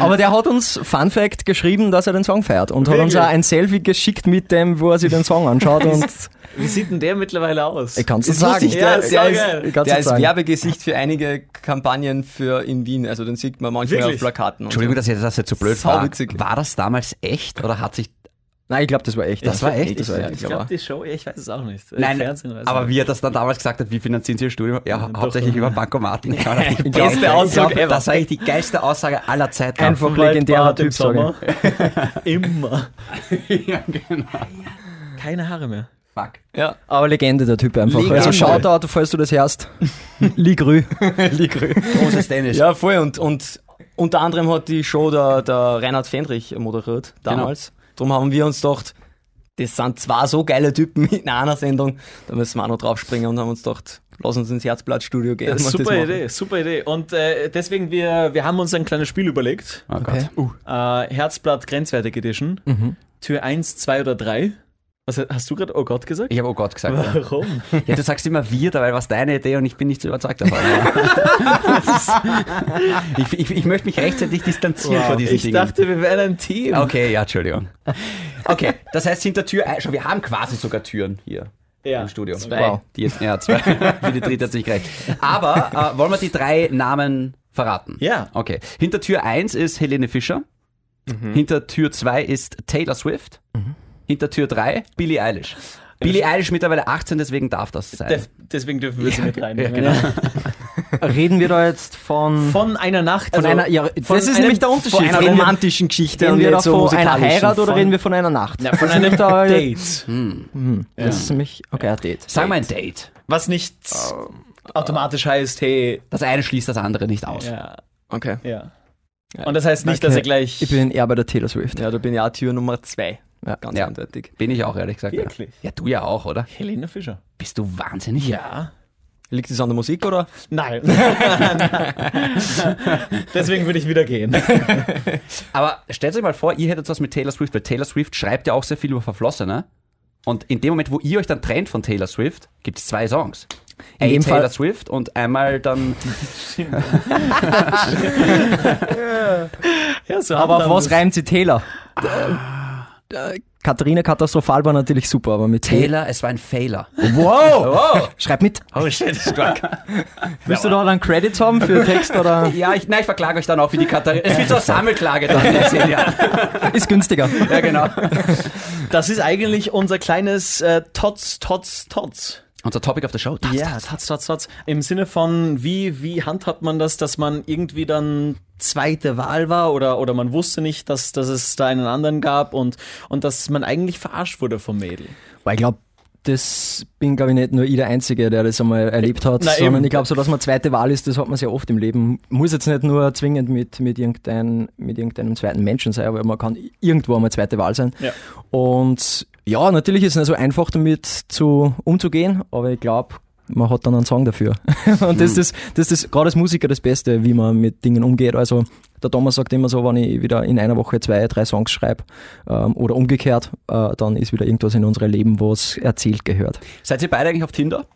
Speaker 7: Aber der hat uns, Fun Fact, geschrieben, dass er den Song feiert und hat uns
Speaker 1: Wirklich?
Speaker 7: auch ein Selfie geschickt mit dem, wo er sich den Song anschaut und [laughs]
Speaker 1: Wie sieht denn der mittlerweile aus?
Speaker 7: ich kann es sagen.
Speaker 1: Ja,
Speaker 2: der,
Speaker 1: ist
Speaker 2: der,
Speaker 1: saugeil.
Speaker 2: ist, der ist
Speaker 7: sagen.
Speaker 2: Werbegesicht für einige Kampagnen für in Wien. Also den sieht man manchmal
Speaker 1: Wirklich?
Speaker 2: auf Plakaten. Und
Speaker 3: Entschuldigung,
Speaker 2: so.
Speaker 3: dass ich das jetzt so blöd war. War das damals echt oder hat sich
Speaker 7: Nein, ich glaube, das war echt.
Speaker 3: Das war echt?
Speaker 7: Das war echt.
Speaker 1: ich glaube, die Show, ich weiß es auch nicht. Äh,
Speaker 3: Nein,
Speaker 1: ich
Speaker 3: aber wie er das dann damals gesagt hat, wie finanzieren Sie Ihr Studium? Ja, hauptsächlich über Bankomaten. [laughs] Ich beste
Speaker 7: ich
Speaker 3: Aussage ever. Das war eigentlich die geilste Aussage aller Zeiten.
Speaker 7: Einfach legendärer Typ,
Speaker 1: Sommer. [laughs] Immer. [laughs]
Speaker 3: ja, genau.
Speaker 1: Keine Haare mehr.
Speaker 3: Fuck.
Speaker 2: Ja.
Speaker 7: Aber Legende der Typ einfach.
Speaker 3: Legende.
Speaker 7: Also Shoutout, falls du das hörst. Ligrü. Ligrü.
Speaker 3: Großes Tennis.
Speaker 2: ja, voll. Und, und unter anderem hat die Show der, der Reinhard Fendrich moderiert damals. Darum haben wir uns gedacht, das sind zwei so geile Typen [laughs] in einer Sendung, da müssen wir auch noch draufspringen und haben uns gedacht, lass uns ins Herzblattstudio gehen.
Speaker 1: Super. Idee, super Idee. Und äh, deswegen, wir, wir haben uns ein kleines Spiel überlegt.
Speaker 3: Oh Gott.
Speaker 1: Äh, Herzblatt Grenzwertig Edition. Tür 1, 2 oder 3. Was hast du gerade Oh Gott gesagt?
Speaker 3: Ich habe oh Gott gesagt. Ja.
Speaker 1: Warum?
Speaker 3: ja, du sagst immer wir, dabei war es deine Idee und ich bin nicht so überzeugt davon. [laughs] Ist- ich, ich, ich möchte mich rechtzeitig distanzieren vor diesen
Speaker 1: Ich
Speaker 3: Dingen.
Speaker 1: dachte, wir wären ein Team.
Speaker 3: Okay, ja, Entschuldigung. Okay, das heißt hinter Tür, ein- schon, wir haben quasi sogar Türen hier
Speaker 1: Ja.
Speaker 3: im Studio.
Speaker 2: Zwei.
Speaker 3: Wow. Die jetzt, ja, zwei. [laughs] Für die dritte hat sich gerecht. Aber äh, wollen wir die drei Namen verraten?
Speaker 1: Ja.
Speaker 3: Okay. Hinter Tür 1 ist Helene Fischer. Hinter Tür 2 ist Taylor Swift. Hinter Tür 3 Billie Eilish. Billie Eilish mittlerweile 18, deswegen darf das sein.
Speaker 1: Def- Deswegen dürfen wir sie mit reinnehmen.
Speaker 3: ja, genau. [laughs]
Speaker 7: Reden wir da jetzt von,
Speaker 1: Von einer Nacht.
Speaker 7: von
Speaker 1: also
Speaker 7: einer, ja,
Speaker 1: von
Speaker 7: das ist
Speaker 1: einem-
Speaker 7: nämlich der Unterschied.
Speaker 2: Von einer romantischen Geschichte
Speaker 7: Reden
Speaker 2: und
Speaker 7: wir da
Speaker 2: nicht so
Speaker 7: von einer. Heirat oder
Speaker 2: Von-
Speaker 7: reden wir von einer Nacht?
Speaker 1: Ja, von
Speaker 7: Das ist
Speaker 1: einem
Speaker 7: nämlich da-
Speaker 1: Date.
Speaker 7: Das ist nämlich, okay, ein Date.
Speaker 3: Sag mal ein Date.
Speaker 1: Was nicht automatisch heißt, hey,
Speaker 3: Das eine schließt das andere nicht aus.
Speaker 1: ja,
Speaker 2: Okay.
Speaker 1: ja. Und das heißt nicht, dass
Speaker 7: Okay.
Speaker 1: er gleich.
Speaker 7: Ich bin eher bei der Taylor Swift.
Speaker 2: Ja, da bin ich auch Tür Nummer zwei.
Speaker 7: Ja.
Speaker 2: Ganz
Speaker 3: Ja.
Speaker 2: eindeutig.
Speaker 3: Bin ich auch, ehrlich gesagt.
Speaker 1: Wirklich?
Speaker 3: Ja. ja, du ja auch, oder?
Speaker 1: Helene Fischer.
Speaker 3: Bist du wahnsinnig?
Speaker 1: Ja.
Speaker 2: Liegt es an der Musik oder?
Speaker 1: Nein. [laughs] Deswegen würde ich wieder gehen. [laughs]
Speaker 3: Aber stellt euch mal vor, ihr hättet was mit Taylor Swift, weil Taylor Swift schreibt ja auch sehr viel über Verflossene. Und in dem Moment, wo ihr euch dann trennt von Taylor Swift, gibt es zwei Songs.
Speaker 7: In
Speaker 3: Ey, Taylor
Speaker 7: Fall-
Speaker 3: Swift und einmal dann. [laughs]
Speaker 1: Ja, so
Speaker 7: Aber auf was reimt sie Taylor? Äh, Katharina Katastrophal war natürlich super, aber mit
Speaker 3: Taylor, es war ein Fehler.
Speaker 7: Wow! [laughs] Schreib mit.
Speaker 3: Oh shit, stark.
Speaker 7: Willst du da dann Credits haben für Text oder? [laughs]
Speaker 3: Ja, ich, nein, ich verklage euch dann auch wie die Katharina. Es wird so eine Sammelklage dann in zehn [laughs] Jahren.
Speaker 7: Ist günstiger.
Speaker 3: Ja, genau.
Speaker 1: Das ist eigentlich unser kleines äh, Tots, Tots, Tots.
Speaker 3: Unser Topic of the Show.
Speaker 1: Ja, Tots, Tots, Tots. Im Sinne von, wie, wie handhabt man das, dass man irgendwie dann zweite Wahl war oder, oder man wusste nicht, dass, dass es da einen anderen gab und, und dass man eigentlich verarscht wurde vom Mädel.
Speaker 7: Weil ich glaube, das bin, glaube ich, nicht nur ich der Einzige, der das einmal erlebt hat,
Speaker 1: Na,
Speaker 7: sondern
Speaker 1: eben.
Speaker 7: ich glaube, so dass man zweite Wahl ist, das hat man sehr oft im Leben. Muss jetzt nicht nur zwingend mit, mit, irgendein, mit irgendeinem zweiten Menschen sein, aber man kann irgendwo einmal zweite Wahl sein.
Speaker 1: Ja.
Speaker 7: Und ja, natürlich ist es nicht so einfach damit zu, umzugehen, aber ich glaube, man hat dann einen Song dafür. [laughs] Und das ist, das ist gerade als Musiker das Beste, wie man mit Dingen umgeht. Also der Thomas sagt immer so, wenn ich wieder in einer Woche zwei, drei Songs schreibe ähm, oder umgekehrt, äh, dann ist wieder irgendwas in unserem Leben, was erzählt gehört.
Speaker 3: Seid ihr beide eigentlich auf Tinder?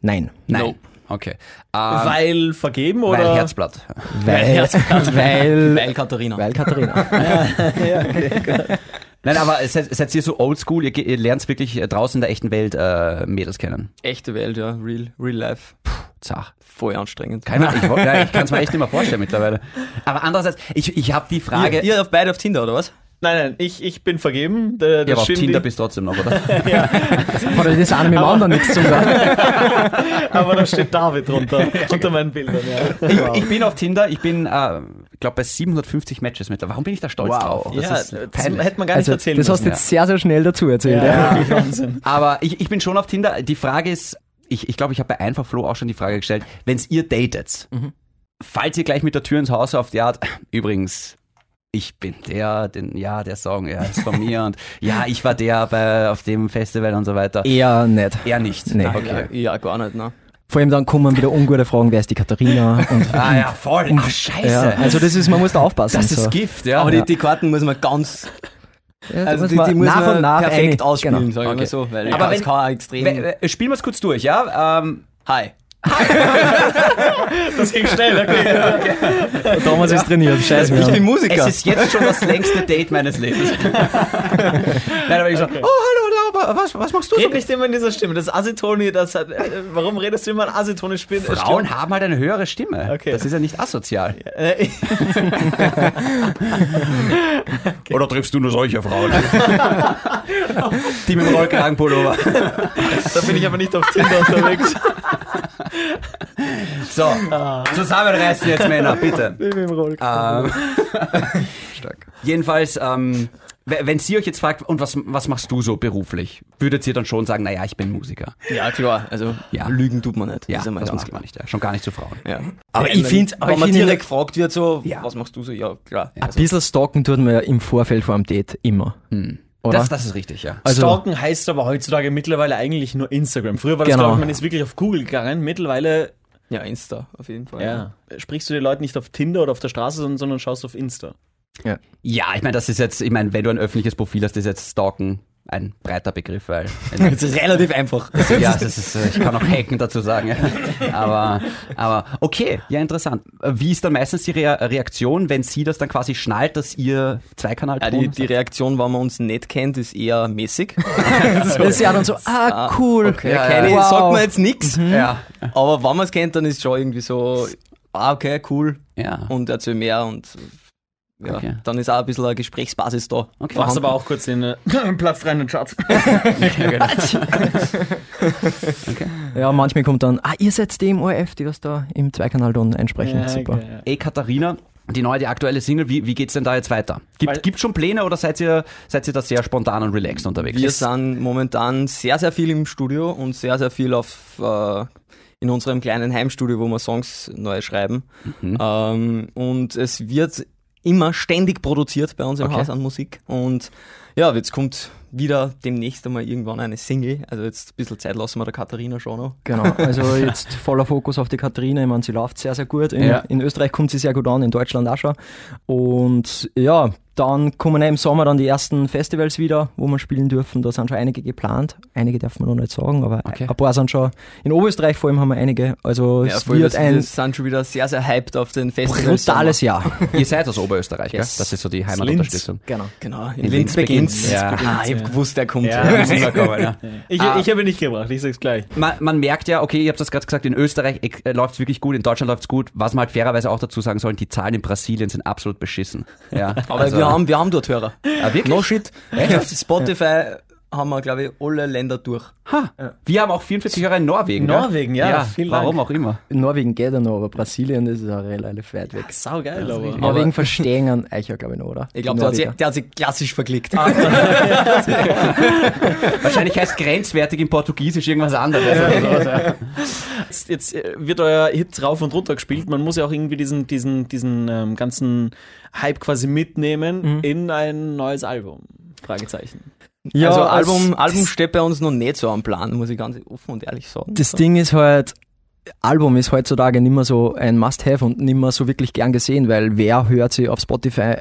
Speaker 7: Nein.
Speaker 3: Nein. Okay. Ähm,
Speaker 1: Weil vergeben
Speaker 3: weil
Speaker 1: oder?
Speaker 3: Herzblatt.
Speaker 7: Weil, [laughs] weil,
Speaker 2: Weil Katharina.
Speaker 7: weil Katharina. [laughs]
Speaker 3: Nein, aber seid, seid ihr so oldschool, ihr, ihr lernt wirklich äh, draußen in der echten Welt äh, Mädels kennen.
Speaker 2: Echte Welt, ja. Real, real life.
Speaker 3: Zach.
Speaker 2: Voll anstrengend.
Speaker 3: Keine Ahnung, ich, ja, [laughs] ich kann es mir echt nicht mehr vorstellen mittlerweile. Aber andererseits, ich, ich habe die Frage,
Speaker 2: Ihr, ihr auf beide auf Tinder, oder was?
Speaker 1: Nein, nein, ich, ich bin vergeben. Der,
Speaker 3: ja,
Speaker 1: der
Speaker 3: aber auf Tinder bist du trotzdem noch, [laughs] oder?
Speaker 7: Hat das eine mit dem anderen nichts zu tun? [laughs]
Speaker 1: aber da steht David drunter, unter meinen Bildern. Ja.
Speaker 3: Ich, ich bin auf Tinder, ich bin, äh, glaube bei 750 Matches mit. Warum bin ich da stolz drauf? Das
Speaker 1: ja,
Speaker 3: ist
Speaker 1: das hätte man gar nicht
Speaker 7: Also,
Speaker 1: erzählen
Speaker 7: das hast
Speaker 1: müssen.
Speaker 7: du jetzt sehr, sehr schnell dazu erzählt.
Speaker 1: ja,
Speaker 7: Ja. [laughs]
Speaker 1: Wahnsinn.
Speaker 3: Aber ich, ich bin schon auf Tinder. Die Frage ist, ich, ich glaube, ich habe bei Einfach Flo auch schon die Frage gestellt, wenn ihr datet, falls ihr gleich mit der Tür ins Haus auf die Art, übrigens, ich bin der, den, ja, der Song, ja, ist von mir und ja, ich war der bei, auf dem Festival und so weiter.
Speaker 7: Eher nicht.
Speaker 3: Eher nicht.
Speaker 7: Nee.
Speaker 3: Okay.
Speaker 2: Ja, gar nicht, ne?
Speaker 7: Vor allem dann kommen wieder ungute Fragen, wer ist die Katharina? Und,
Speaker 3: Ah ja, voll. Ach, scheiße.
Speaker 7: ja, also das ist, man muss da aufpassen.
Speaker 3: das ist
Speaker 7: so.
Speaker 3: Gift, ja.
Speaker 2: Aber die, die Karten muss man ganz
Speaker 7: Ja,
Speaker 2: Also die,
Speaker 7: man
Speaker 2: die muss
Speaker 7: nach
Speaker 2: man
Speaker 7: und nach
Speaker 2: perfekt
Speaker 7: eine-
Speaker 2: ausspielen,
Speaker 7: genau.
Speaker 2: sag ich
Speaker 3: Okay.
Speaker 2: mal so. Weil
Speaker 3: Aber wenn-
Speaker 2: es kann auch extrem...
Speaker 3: We- äh, Spielen wir es kurz durch, ja? Ähm,
Speaker 2: Hi. [laughs]
Speaker 1: Das ging schnell, okay. [laughs]
Speaker 7: Thomas ist trainiert, scheiß mir.
Speaker 2: Ich bin Musiker.
Speaker 3: es ist jetzt schon das längste Date meines Lebens. [laughs] Nein, aber ich so, oh, hallo, was, was machst du so?
Speaker 1: Red nicht immer in dieser Stimme. Das Asitoni, das hat. Äh, warum redest du immer in Asitoni spielen?
Speaker 3: Frauen haben halt eine höhere Stimme.
Speaker 1: Okay.
Speaker 3: Das ist ja nicht asozial. [laughs]
Speaker 1: Äh, [laughs]
Speaker 3: Oder triffst du nur solche Frauen? [laughs] Die mit dem Rollkragenpullover.
Speaker 1: da bin ich aber nicht auf Tinder unterwegs.
Speaker 3: So, zusammenreißen jetzt, Männer, bitte. Ähm, jedenfalls, ähm, wenn sie euch jetzt fragt, und was, was machst du so beruflich, würdet ihr dann schon sagen, naja, ich bin Musiker.
Speaker 2: Ja, klar. Also,
Speaker 3: Ja.
Speaker 2: lügen tut man nicht.
Speaker 3: Ja, das
Speaker 2: ganz
Speaker 3: macht
Speaker 2: klar.
Speaker 3: man nicht. Ja. Schon gar nicht zu Frauen.
Speaker 2: Ja. Aber
Speaker 7: Ja,
Speaker 2: ich
Speaker 7: wenn-
Speaker 2: finde, wenn
Speaker 7: ich
Speaker 2: man
Speaker 7: find
Speaker 2: direkt gefragt wird, so,
Speaker 3: Ja.
Speaker 2: was machst du so? Ja, klar.
Speaker 7: Ein bisschen stalken tut man ja im Vorfeld vor einem Date immer. Oder?
Speaker 3: Das, das ist richtig, ja.
Speaker 7: also,
Speaker 1: Stalken heißt aber heutzutage mittlerweile eigentlich nur Instagram. Früher war das,
Speaker 7: Genau.
Speaker 1: glaube ich, man ist wirklich auf Google gegangen. Mittlerweile,
Speaker 2: Ja, Insta, auf jeden Fall.
Speaker 1: ja, sprichst du die Leute nicht auf Tinder oder auf der Straße, sondern, sondern schaust auf Insta.
Speaker 3: Ja, ich meine, das ist jetzt, ich meine, wenn du ein öffentliches Profil hast, ist jetzt Stalken ein breiter Begriff, weil. [laughs]
Speaker 2: Das ist relativ einfach.
Speaker 3: ja, das ist, äh, ich kann auch hacken dazu sagen. Ja. Aber, aber okay, ja, interessant. Wie ist dann meistens die Rea Reaktion, wenn sie das dann quasi schnallt, dass ihr Zweikanal
Speaker 2: Ja, die, die Reaktion, wenn man uns nicht kennt, ist eher mäßig. [laughs]
Speaker 7: das ist ja dann so, [laughs] ah, cool.
Speaker 2: Okay,
Speaker 3: Ja,
Speaker 2: keine,
Speaker 7: ja.
Speaker 2: sagt
Speaker 7: Wow.
Speaker 2: man jetzt nichts.
Speaker 3: Ja.
Speaker 2: Aber wenn man es kennt, dann ist schon irgendwie so, ah, okay, cool.
Speaker 3: Ja.
Speaker 2: Und erzähl mehr und ja,
Speaker 3: Okay.
Speaker 2: dann ist auch ein bisschen eine Gesprächsbasis da.
Speaker 3: Okay.
Speaker 1: Machst aber auch kurz den äh, [laughs] Platz rein in den Chat.
Speaker 7: Ja, manchmal kommt dann, ah, ihr seid die im ORF, die was da im Zweikanal dann einsprechen. Super.
Speaker 3: Ey, Katharina, die neue, die aktuelle Single, wie, wie geht's denn da jetzt weiter?
Speaker 1: Weil-
Speaker 3: Gibt, gibt's schon Pläne oder seid ihr, seid ihr da sehr spontan und relaxed unterwegs?
Speaker 2: Wir sind momentan sehr, sehr viel im Studio und sehr, sehr viel auf äh, in unserem kleinen Heimstudio, wo wir Songs neu schreiben.
Speaker 3: Mhm.
Speaker 2: Ähm, und es wird immer ständig produziert bei uns im
Speaker 3: Okay.
Speaker 2: Haus an Musik. Und ja, jetzt kommt wieder demnächst einmal irgendwann eine Single. Also jetzt ein bisschen Zeit lassen wir der Katharina schon noch.
Speaker 7: Genau, also [laughs] jetzt voller Fokus auf die Katharina. Ich meine, sie läuft sehr, sehr gut. In,
Speaker 3: Ja.
Speaker 7: in Österreich kommt sie sehr gut an, in Deutschland auch schon. Und ja, dann kommen im Sommer dann die ersten Festivals wieder, wo wir spielen dürfen. Da sind schon einige geplant. Einige darf man noch nicht sagen, aber
Speaker 3: Okay.
Speaker 7: ein paar sind schon. In Oberösterreich vor allem haben wir einige. Also
Speaker 2: Ja,
Speaker 7: es
Speaker 2: voll,
Speaker 7: wird
Speaker 2: wir,
Speaker 7: ein
Speaker 2: wir sind schon wieder sehr, sehr hyped auf den Festivals.
Speaker 7: brutales Jahr.
Speaker 3: Ihr seid aus Oberösterreich,
Speaker 7: Yes.
Speaker 3: gell? Das ist so die Heimatunterstützung.
Speaker 7: Genau.
Speaker 2: Genau, in,
Speaker 3: In
Speaker 2: Linz
Speaker 3: Linz beginnt's.
Speaker 2: Beginnt's.
Speaker 3: Ja.
Speaker 2: Ah, ich hab gewusst, der kommt.
Speaker 1: Ja. [laughs]
Speaker 3: Kommen, ja.
Speaker 1: Ich,
Speaker 3: Ah.
Speaker 1: ich habe ihn nicht gebracht, ich sag's gleich.
Speaker 3: Man, man merkt ja, okay, ihr habt das gerade gesagt, in Österreich äh, läuft's wirklich gut, in Deutschland läuft's gut. Was man halt fairerweise auch dazu sagen sollen, die Zahlen in Brasilien sind absolut beschissen. Ja, [laughs]
Speaker 2: Aber
Speaker 3: also-
Speaker 2: wir, haben, wir haben dort Hörer.
Speaker 3: Ah, wirklich?
Speaker 2: No shit. Spotify haben wir, glaube ich, alle Länder durch.
Speaker 3: Ha, wir haben auch 44 Hörer in Norwegen.
Speaker 1: Norwegen,
Speaker 3: gell?
Speaker 1: ja, vielen Dank.
Speaker 3: Warum auch immer.
Speaker 7: Norwegen geht ja noch, aber Brasilien ist ja relativ weit weg.
Speaker 1: Sau geil, aber.
Speaker 7: Norwegen verstehen an euch ja, glaube ich, noch, oder?
Speaker 2: Ich glaube, der, hat sich-
Speaker 7: Norweger.
Speaker 2: der hat sich klassisch verklickt. [laughs]
Speaker 3: Wahrscheinlich heißt grenzwertig im Portugiesisch irgendwas anderes. ja.
Speaker 1: Jetzt, jetzt äh, wird euer Hit rauf und runter gespielt. Man muss ja auch irgendwie diesen, diesen, diesen ähm, ganzen Hype quasi mitnehmen in ein neues Album. Fragezeichen.
Speaker 7: Ja,
Speaker 2: also
Speaker 7: als-
Speaker 2: Album, Album steht bei uns noch nicht so am Plan, muss ich ganz offen und ehrlich sagen.
Speaker 7: Das Ding ist halt, Album ist heutzutage nicht mehr so ein Must-Have und nicht mehr so wirklich gern gesehen, weil wer hört sich auf Spotify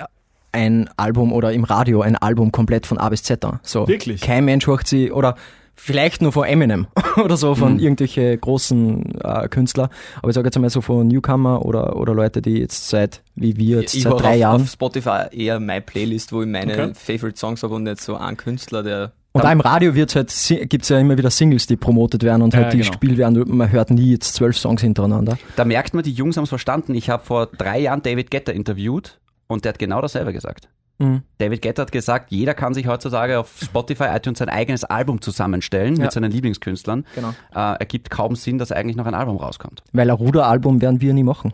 Speaker 7: ein Album oder im Radio ein Album komplett von A bis Z an? So,
Speaker 1: Wirklich?
Speaker 7: Kein Mensch hört sie oder vielleicht nur von Eminem [laughs] oder so von
Speaker 2: Mhm.
Speaker 7: irgendwelche großen äh, Künstler. Aber ich sage jetzt einmal so von Newcomer oder, oder Leute, die jetzt seit, wie wir jetzt
Speaker 2: ich
Speaker 7: seit drei
Speaker 2: auf,
Speaker 7: Jahren.
Speaker 2: auf Spotify eher meine Playlist, wo ich meine
Speaker 1: Okay.
Speaker 2: Favorite Songs habe und nicht so einen Künstler, der
Speaker 7: Und auch im Radio wird's halt, gibt's ja immer wieder Singles, die promotet werden und
Speaker 1: Ja,
Speaker 7: halt die
Speaker 1: genau.
Speaker 7: gespielt werden. und Man hört nie jetzt zwölf Songs hintereinander.
Speaker 3: Da merkt man, die Jungs haben es verstanden. Ich habe vor drei Jahren David Guetta interviewt und der hat genau dasselbe gesagt.
Speaker 7: Mhm.
Speaker 3: David Guetta hat gesagt, jeder kann sich heutzutage auf Spotify, iTunes sein eigenes Album zusammenstellen
Speaker 7: Ja.
Speaker 3: mit seinen Lieblingskünstlern.
Speaker 7: Genau.
Speaker 3: Äh, ergibt kaum Sinn, dass eigentlich noch ein Album rauskommt.
Speaker 7: Weil ein Ruderalbum werden wir nie machen.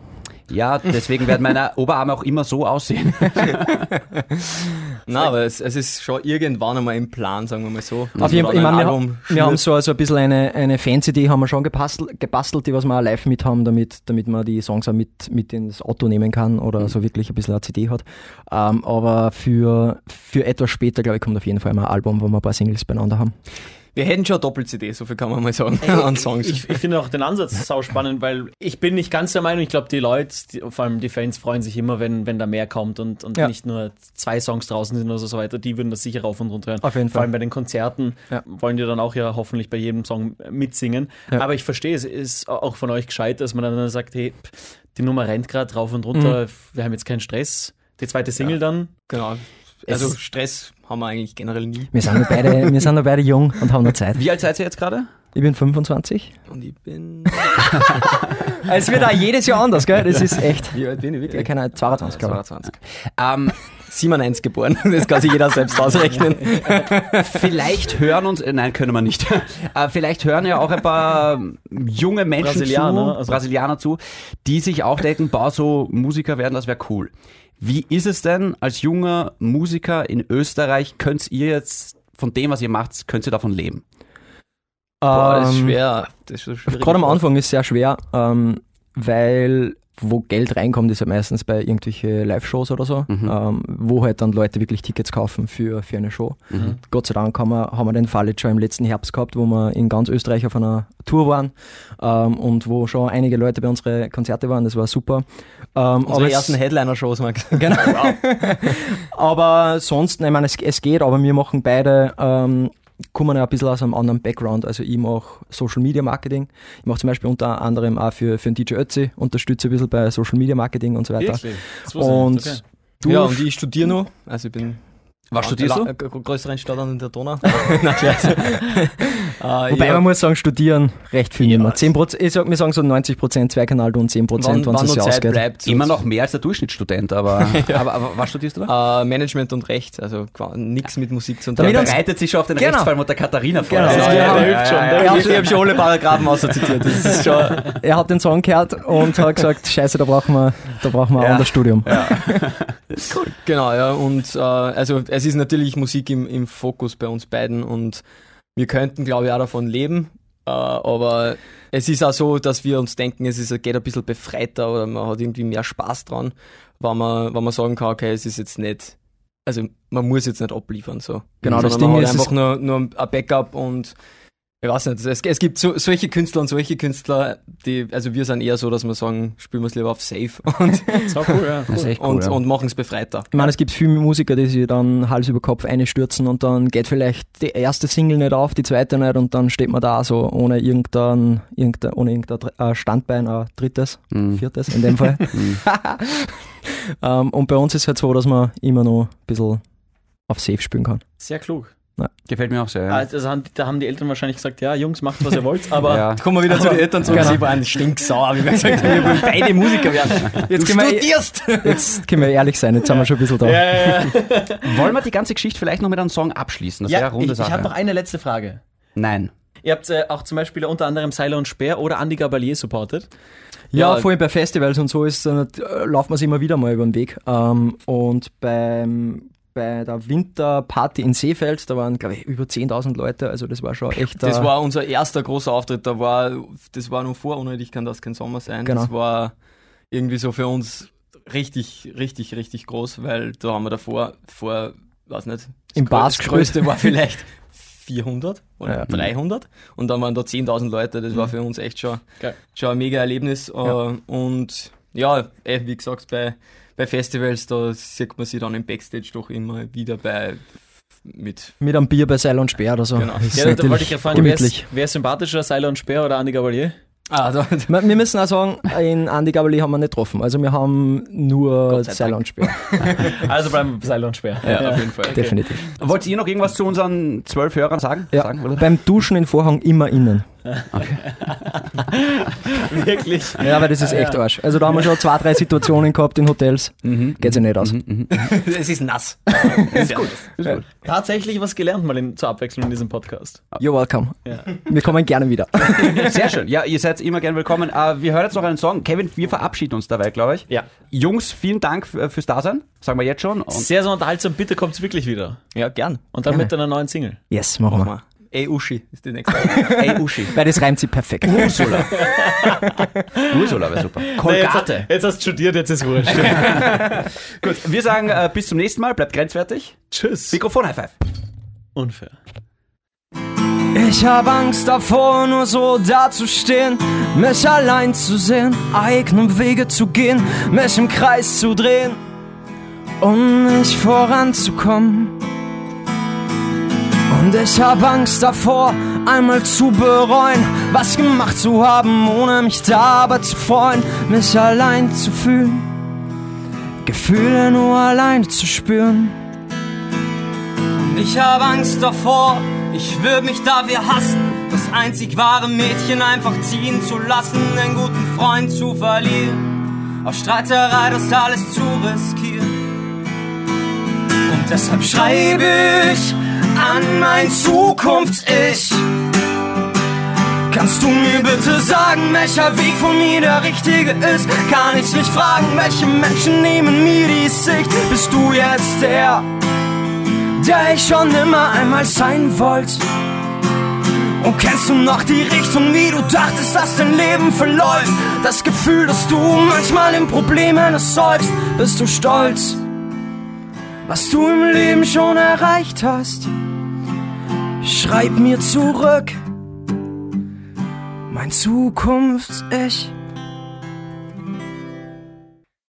Speaker 3: Ja, deswegen werden meine Oberarme auch immer so aussehen. [laughs]
Speaker 2: Na, aber es, es ist schon irgendwann einmal im Plan, sagen wir mal so.
Speaker 7: Auf jeden Fall, ich meine, wir,
Speaker 2: Album
Speaker 7: wir haben so also ein bisschen eine, eine Fans-Idee haben wir schon gebastelt, gebastelt, die was wir auch live mit haben, damit, damit man die Songs auch mit, mit ins Auto nehmen kann oder so wirklich ein bisschen eine CD hat. Ähm, aber für, für etwas später, glaube ich, kommt auf jeden Fall mal ein Album, wo wir ein paar Singles beieinander haben.
Speaker 2: Wir hätten schon Doppel-CD, so viel kann man mal sagen, an Songs.
Speaker 1: Ich, ich finde auch den Ansatz sau spannend, weil ich bin nicht ganz der Meinung, ich glaube, die Leute, die, vor allem die Fans, freuen sich immer, wenn, wenn da mehr kommt und, und
Speaker 7: Ja.
Speaker 1: nicht nur zwei Songs draußen sind oder so weiter. Die würden das sicher rauf und runter hören.
Speaker 7: Auf jeden
Speaker 1: Vor
Speaker 7: Fall.
Speaker 1: allem bei den Konzerten
Speaker 7: Ja.
Speaker 1: wollen die dann auch ja hoffentlich bei jedem Song mitsingen.
Speaker 7: Ja.
Speaker 1: Aber ich verstehe, es ist auch von euch gescheit, dass man dann sagt, hey, die Nummer rennt gerade rauf und runter, wir haben jetzt keinen Stress. Die zweite Single dann,
Speaker 2: Genau. Also Stress haben wir eigentlich generell nie.
Speaker 7: Wir sind beide, wir sind nur beide jung und haben noch Zeit.
Speaker 3: Wie alt seid ihr jetzt gerade?
Speaker 7: Ich bin 25.
Speaker 2: Und ich bin. [laughs]
Speaker 7: Es wird auch jedes Jahr anders, gell? Das ist echt.
Speaker 2: Wie alt bin ich
Speaker 7: Ich
Speaker 2: wirklich?
Speaker 7: kann halt 22, glaube ich.
Speaker 2: 22.
Speaker 3: Ähm,
Speaker 2: 97 geboren. [laughs] Das kann sich jeder selbst ausrechnen.
Speaker 3: vielleicht hören uns, nein, können wir nicht. Äh, vielleicht hören ja auch ein paar junge Menschen
Speaker 1: Brasilianer,
Speaker 3: zu,
Speaker 1: also-
Speaker 3: Brasilianer zu, die sich auch denken, boah, so Musiker werden, das wäre cool. Wie ist es denn als junger Musiker in Österreich? Könnt ihr jetzt von dem, was ihr macht, könnt ihr davon leben?
Speaker 2: Boah, das ist
Speaker 7: Ähm,
Speaker 2: schwer. Das ist so.
Speaker 7: Gerade am Anfang ist es sehr schwer, ähm, weil wo Geld reinkommt, ist ja meistens bei irgendwelche Live-Shows oder so,
Speaker 3: Mhm.
Speaker 7: ähm, wo halt dann Leute wirklich Tickets kaufen für, für eine Show. Gott sei Dank haben wir, haben wir den Fall jetzt schon im letzten Herbst gehabt, wo wir in ganz Österreich auf einer Tour waren ähm, und wo schon einige Leute bei unseren Konzerte waren. Das war super. Ähm,
Speaker 2: Unsere ersten Headliner-Shows, Max. [laughs]
Speaker 7: Genau. [laughs] aber sonst, ich meine, es, es geht, aber wir machen beide, ähm, kommen ja ein bisschen aus einem anderen Background. Also ich mache Social Media Marketing. Ich mache zum Beispiel unter anderem auch für, für den DJ Ötzi, unterstütze ein bisschen bei Social Media Marketing und so weiter.
Speaker 1: Das wusste ich nicht,
Speaker 7: Und
Speaker 1: okay.
Speaker 7: du,
Speaker 2: Ja, und ich studiere noch. Also ich bin
Speaker 3: Was studierst du?
Speaker 2: Gr- größeren Stadt an der Donau. [laughs] Nein, [laughs] äh, [laughs]
Speaker 7: wobei
Speaker 2: ja,
Speaker 7: man muss sagen, studieren recht viel
Speaker 2: Ja,
Speaker 7: nimmer. 10%, ich sag, wir sagen so 90% Zweikanal und 10%,
Speaker 2: wann,
Speaker 7: wenn es
Speaker 2: Zeit
Speaker 7: ausgeht.
Speaker 2: bleibt. so-
Speaker 3: Immer noch mehr als der Durchschnittsstudent, aber, aber, aber was studierst du da?
Speaker 2: Äh, Management und Recht, also nichts mit Musik zu tun.
Speaker 7: uns-
Speaker 3: bereitet sich schon auf den
Speaker 7: Genau.
Speaker 3: Rechtsfall mit der Katharina vor.
Speaker 7: Genau.
Speaker 3: Ist-
Speaker 7: Ja,
Speaker 1: ja,
Speaker 3: ja,
Speaker 1: der
Speaker 3: ja,
Speaker 1: hilft schon,
Speaker 3: ja,
Speaker 1: der
Speaker 3: ja.
Speaker 2: Ich habe schon alle Paragraphen schon.
Speaker 7: Er hat den Song gehört und hat gesagt, scheiße, da brauchen wir, da brauchen wir ein
Speaker 3: Ja.
Speaker 7: anderes Studium.
Speaker 2: Genau, ja. Und äh, also es ist natürlich Musik im, im Fokus bei uns beiden und wir könnten, glaube ich, auch davon leben. Äh, aber es ist auch so, dass wir uns denken, es ist, geht ein bisschen befreiter oder man hat irgendwie mehr Spaß dran, wenn man, wenn man sagen kann, okay, es ist jetzt nicht, also man muss jetzt nicht abliefern so.
Speaker 7: Genau, das Ding
Speaker 2: man
Speaker 7: ist,
Speaker 2: hat einfach
Speaker 7: es-
Speaker 2: nur, nur ein Backup und ich weiß nicht, es, es gibt so, solche Künstler und solche Künstler, die, also wir sind eher so, dass wir sagen, spielen wir es lieber auf Safe [laughs] und,
Speaker 1: cool, ja.
Speaker 3: Cool.
Speaker 2: und,
Speaker 3: ja.
Speaker 2: und machen es befreiter.
Speaker 7: Ich meine, es gibt viele Musiker, die sich dann Hals über Kopf einstürzen und dann geht vielleicht die erste Single nicht auf, die zweite nicht und dann steht man da so ohne irgendein, irgendein, ohne irgendein äh, Standbein, ein drittes,
Speaker 3: Mhm.
Speaker 7: viertes in dem Fall. [laughs] [laughs] ähm, und bei uns ist es halt so, dass man immer noch ein bisschen auf Safe spielen kann.
Speaker 1: Sehr klug.
Speaker 3: Gefällt mir auch sehr. Ja.
Speaker 1: Also haben, da haben die Eltern wahrscheinlich gesagt, ja, Jungs, macht was ihr wollt, aber
Speaker 3: ja.
Speaker 2: Kommen wir wieder zu den Eltern zurück.
Speaker 7: Genau.
Speaker 2: Sie waren stinksauer, wie wir gesagt haben, wir wollen beide Musiker werden.
Speaker 7: Jetzt
Speaker 2: du
Speaker 7: können wir-
Speaker 2: studierst!
Speaker 7: Jetzt können wir ehrlich sein, jetzt sind wir schon ein bisschen da.
Speaker 1: ja, ja, ja.
Speaker 3: Wollen wir die ganze Geschichte vielleicht noch mit einem Song abschließen? Das wäre
Speaker 1: ja
Speaker 3: eine runde
Speaker 1: ich, ich
Speaker 3: Sache.
Speaker 1: habe noch eine letzte Frage.
Speaker 3: Nein.
Speaker 1: Ihr habt äh, auch zum Beispiel unter anderem Seiler und Speer oder Andy Gabalier supportet.
Speaker 7: Ja,
Speaker 2: Ja.
Speaker 7: vor allem bei Festivals und so ist, äh, laufen wir es immer wieder mal über den Weg. Ähm, und beim, bei der Winterparty in Seefeld, da waren, glaube ich, über 10.000 Leute, also das war schon echt.
Speaker 2: Das
Speaker 7: äh,
Speaker 2: war unser erster großer Auftritt, da war, das war noch vor Unnötig kann das kein Sommer sein.
Speaker 7: Genau.
Speaker 2: Das war irgendwie so für uns richtig, richtig, richtig groß, weil da haben wir davor, vor, weiß nicht, das
Speaker 7: Im
Speaker 2: das größte war vielleicht 400 oder
Speaker 7: Ja.
Speaker 2: 300 und dann waren da 10.000 Leute, das war für uns echt schon,
Speaker 1: Geil.
Speaker 2: schon ein mega Erlebnis
Speaker 7: Ja.
Speaker 2: äh, und ja, eh, wie gesagt, bei, bei Festivals, da sieht man sich dann im Backstage doch immer wieder bei mit
Speaker 7: mit einem Bier bei Seil und Speer oder so.
Speaker 2: Genau.
Speaker 1: Ja, da wollte ich gerade fragen, wer ist, wer ist sympathischer, Seiler und Speer oder Andy Gabalier?
Speaker 2: Ah, da,
Speaker 7: Wir wir müssen auch sagen, in Andy Gabali haben wir nicht getroffen. Also wir haben nur
Speaker 2: sei
Speaker 7: Seil und Speer. [laughs]
Speaker 1: Also bleiben wir bei Seiler und Speer.
Speaker 2: ja, auf jeden Fall.
Speaker 7: Definitiv.
Speaker 3: Wollt ihr noch irgendwas zu unseren zwölf Hörern sagen?
Speaker 7: Ja,
Speaker 3: sagen
Speaker 7: beim Duschen in Vorhang immer innen. [laughs]
Speaker 1: Wirklich.
Speaker 7: Ja, weil das ist echt Arsch. Also da haben wir schon zwei, drei Situationen gehabt in Hotels. Geht sich nicht aus. [laughs]
Speaker 2: Es ist nass. [laughs]
Speaker 1: ist gut. Ist gut. Tatsächlich was gelernt mal in, zur Abwechslung in diesem Podcast.
Speaker 7: You're welcome.
Speaker 1: Ja.
Speaker 7: Wir kommen gerne wieder.
Speaker 3: Sehr schön. Ja, ihr seid immer gern willkommen. Äh, wir hören jetzt noch einen Song. Kevin, wir verabschieden uns dabei, glaube ich.
Speaker 1: Ja.
Speaker 3: Jungs, vielen Dank f- fürs Dasein. Sagen wir jetzt schon. Und
Speaker 1: Sehr, sehr unterhaltsam. Bitte kommt's wirklich wieder.
Speaker 2: Ja, gern.
Speaker 1: Und dann
Speaker 7: Gerne.
Speaker 1: mit einer neuen Single.
Speaker 7: Yes, machen
Speaker 2: Mach
Speaker 7: wir.
Speaker 2: Ey, Uschi ist die nächste. [laughs]
Speaker 3: ey, Uschi.
Speaker 7: Weil das reimt sich perfekt.
Speaker 3: Ursula. [laughs] Ursula wäre super. Kolgate.
Speaker 1: Jetzt hast du studiert, jetzt ist wurscht. [laughs]
Speaker 3: Gut, wir sagen äh, bis zum nächsten Mal. Bleibt grenzwertig.
Speaker 1: Tschüss.
Speaker 3: Mikrofon High Five.
Speaker 1: Unfair.
Speaker 7: Ich hab Angst davor, nur so dazustehen, mich allein zu sehen, eigene Wege zu gehen, mich im Kreis zu drehen, um nicht voranzukommen. Und ich hab Angst davor, einmal zu bereuen, was gemacht zu haben, ohne mich dabei zu freuen, mich allein zu fühlen, Gefühle nur allein zu spüren. Und ich hab Angst davor, ich würd mich dafür hassen, das einzig wahre Mädchen einfach ziehen zu lassen, einen guten Freund zu verlieren, aus Streiterei das alles zu riskieren. Und deshalb schreibe ich an mein Zukunfts-Ich. Kannst du mir bitte sagen, welcher Weg von mir der richtige ist? Kann ich nicht fragen, welche Menschen nehmen mir die Sicht? Bist du jetzt der, der ich schon immer einmal sein wollte? Und kennst du noch die Richtung, wie du dachtest, dass dein Leben verläuft? Das Gefühl, dass du manchmal in Problemen säufst, bist du stolz, was du im Leben schon erreicht hast? Schreib mir zurück, mein Zukunfts-Ich.